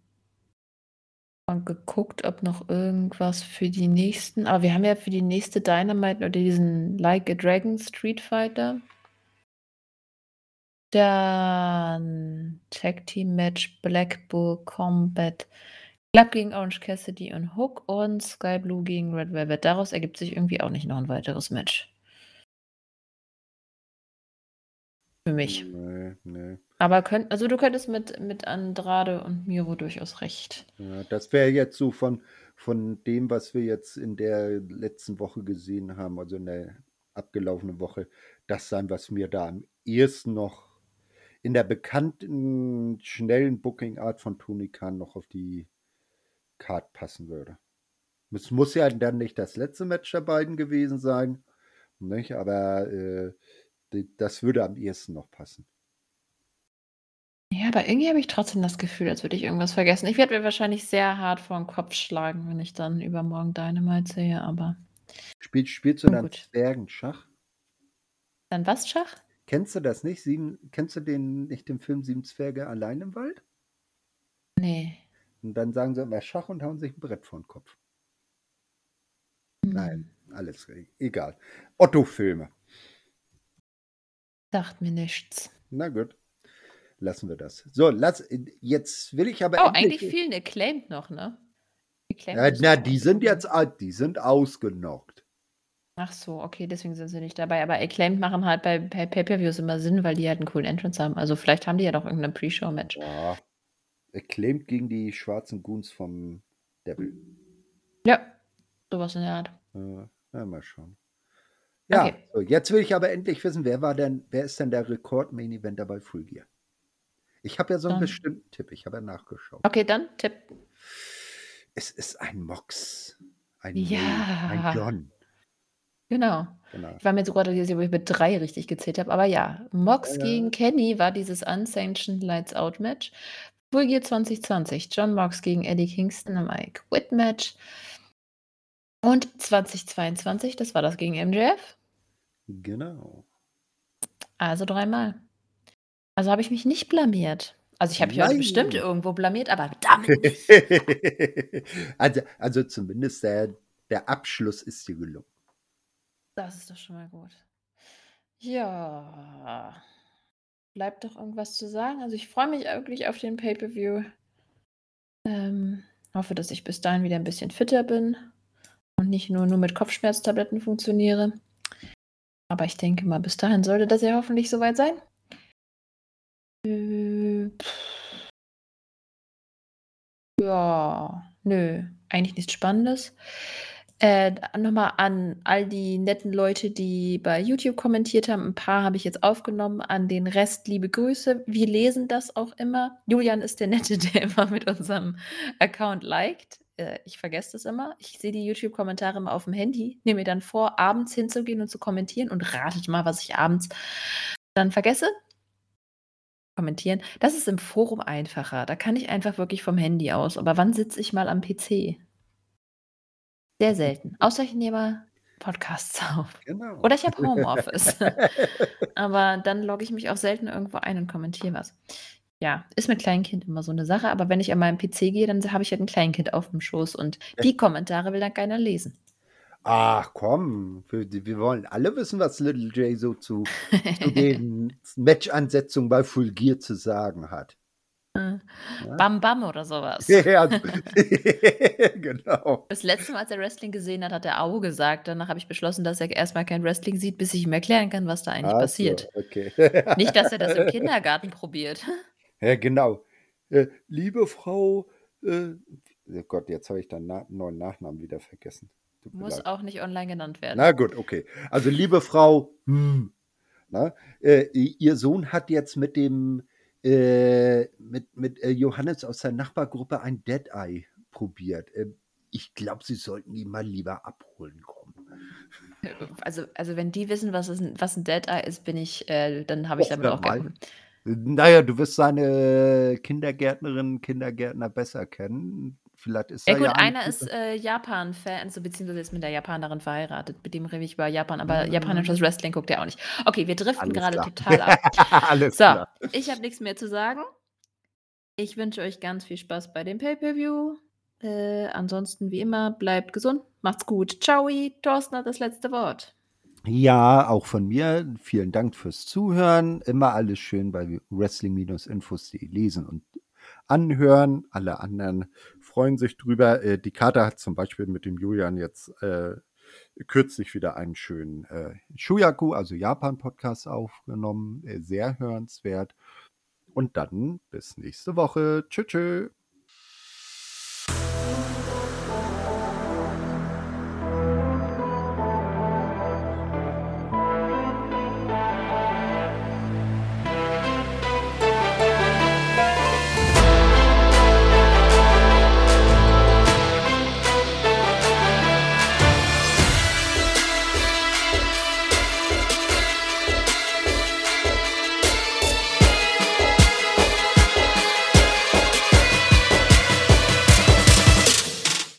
Und geguckt, ob noch irgendwas für die nächsten. Aber wir haben ja für die nächste Dynamite oder diesen Like a Dragon Street Fighter. Dann Tag Team Match Black Bull Combat Club gegen Orange Cassidy und Hook und Sky Blue gegen Red Velvet. Daraus ergibt sich irgendwie auch nicht noch ein weiteres Match. Für mich. Nee, nee. Aber könnt, also du könntest mit, mit Andrade und Miro durchaus recht. Ja, das wäre jetzt so von, von dem, was wir jetzt in der letzten Woche gesehen haben, also in der abgelaufenen Woche, das sein, was mir da am ehesten noch in der bekannten, schnellen Booking-Art von Tony Khan noch auf die Card passen würde. Es muss ja dann nicht das letzte Match der beiden gewesen sein, nicht? aber äh, das würde am ehesten noch passen. Ja, aber irgendwie habe ich trotzdem das Gefühl, als würde ich irgendwas vergessen. Ich werde mir wahrscheinlich sehr hart vor den Kopf schlagen, wenn ich dann übermorgen Dynamite sehe, aber. Spiel, spielst du dann Zwergenschach? Dann was Schach? Kennst du das nicht? Sieben, kennst du den, nicht den Film Sieben Zwerge allein im Wald? Nee. Und dann sagen sie immer Schach und hauen sich ein Brett vor den Kopf. Hm. Nein, alles egal. Otto-Filme. Sagt mir nichts. Na gut. Lassen wir das. So, lass, jetzt will ich aber. Oh, eigentlich fehlen Acclaimed noch, ne? Ja, na, die sind jetzt, die sind ausgenockt. Ach so, okay, deswegen sind sie nicht dabei. Aber Acclaimed machen halt bei, bei Pay-Per-Views immer Sinn, weil die halt einen coolen Entrance haben. Also vielleicht haben die ja doch irgendein Pre-Show-Match. Ja. Acclaimed gegen die schwarzen Goons vom Devil. Ja, sowas in der Art. Ja, ja mal schauen. Ja, okay. so, jetzt will ich aber endlich wissen, wer war denn, wer ist denn der Rekord-Main-Eventer bei Full Gear? Ich habe ja so einen dann. bestimmten Tipp, ich habe ja nachgeschaut. Okay, dann Tipp. Es ist ein Mox. Ein, ja. May, ein John. Genau. genau. Ich war mir so gerade wo ich mit drei richtig gezählt habe. Aber ja, Mox ja, gegen Kenny war dieses Unsanctioned Lights Out Match. Full Gear 2020. John Mox gegen Eddie Kingston im I Quit Match. Und 2022, das war das gegen MJF. Genau. Also dreimal. Also habe ich mich nicht blamiert. Also ich habe mich bestimmt irgendwo blamiert, aber damit nicht. also, also zumindest der, der Abschluss ist dir gelungen. Das ist doch schon mal gut. Ja. Bleibt doch irgendwas zu sagen? Also ich freue mich wirklich auf den Pay-Per-View. Ähm, hoffe, dass ich bis dahin wieder ein bisschen fitter bin und nicht nur, nur mit Kopfschmerztabletten funktioniere. Aber ich denke mal, bis dahin sollte das ja hoffentlich soweit sein. Äh, ja, nö, eigentlich nichts Spannendes. Äh, nochmal an all die netten Leute, die bei YouTube kommentiert haben. Ein paar habe ich jetzt aufgenommen. An den Rest liebe Grüße. Wir lesen das auch immer. Julian ist der Nette, der immer mit unserem Account liked. Äh, ich vergesse das immer. Ich sehe die YouTube-Kommentare immer auf dem Handy, nehme mir dann vor, abends hinzugehen und zu kommentieren und ratet mal, was ich abends dann vergesse. Kommentieren. Das ist im Forum einfacher. Da kann ich einfach wirklich vom Handy aus. Aber wann sitze ich mal am PC? Sehr selten. Außer ich nehme Podcasts auf. Genau. Oder ich habe Homeoffice. aber dann logge ich mich auch selten irgendwo ein und kommentiere was. Ja, ist mit Kleinkind immer so eine Sache, aber wenn ich an meinem PC gehe, dann habe ich halt ein Kleinkind auf dem Schoß und die Kommentare will dann keiner lesen. Ach komm, wir, wir wollen alle wissen, was Little J so zu, zu den Match-Ansetzungen bei Full Gear zu sagen hat. Ja. Bam Bam oder sowas. Ja, genau. Das letzte Mal, als er Wrestling gesehen hat, hat er Au gesagt. Danach habe ich beschlossen, dass er erstmal kein Wrestling sieht, bis ich ihm erklären kann, was da eigentlich Ach passiert. So, okay. Nicht, dass er das im Kindergarten probiert. Ja, genau. Äh, liebe Frau, äh, oh Gott, jetzt habe ich deinen na neuen Nachnamen wieder vergessen. Muss leid. auch nicht online genannt werden. Na gut, okay. Also, liebe Frau, hm, na, äh, ihr Sohn hat jetzt mit dem äh, mit, mit äh, Johannes aus der Nachbargruppe ein Dead Eye probiert. Ähm, ich glaube, sie sollten ihn mal lieber abholen kommen. Also, also wenn die wissen, was, ist, was ein Dead Eye ist, bin ich, äh, dann habe ich damit auch geholfen. Naja, du wirst seine Kindergärtnerin, Kindergärtner besser kennen. Vielleicht ist Ja er gut, ja einer ein ist, äh, Japan-Fan, also beziehungsweise ist mit der Japanerin verheiratet. Mit dem rede ich über Japan, aber Mhm. japanisches Wrestling guckt er auch nicht. Okay, wir driften gerade total ab. Alles So, klar. ich habe nichts mehr zu sagen. Ich wünsche euch ganz viel Spaß bei dem Pay-per-View. Äh, ansonsten wie immer, bleibt gesund, macht's gut. Ciao, Thorsten hat das letzte Wort. Ja, auch von mir vielen Dank fürs Zuhören. Immer alles schön bei wrestling-infos.de lesen und anhören. Alle anderen freuen sich drüber. Äh, die Karte hat zum Beispiel mit dem Julian jetzt äh, kürzlich wieder einen schönen äh, Shuyaku, also Japan-Podcast aufgenommen. Äh, sehr hörenswert. Und dann bis nächste Woche. Tschüss. tschüss.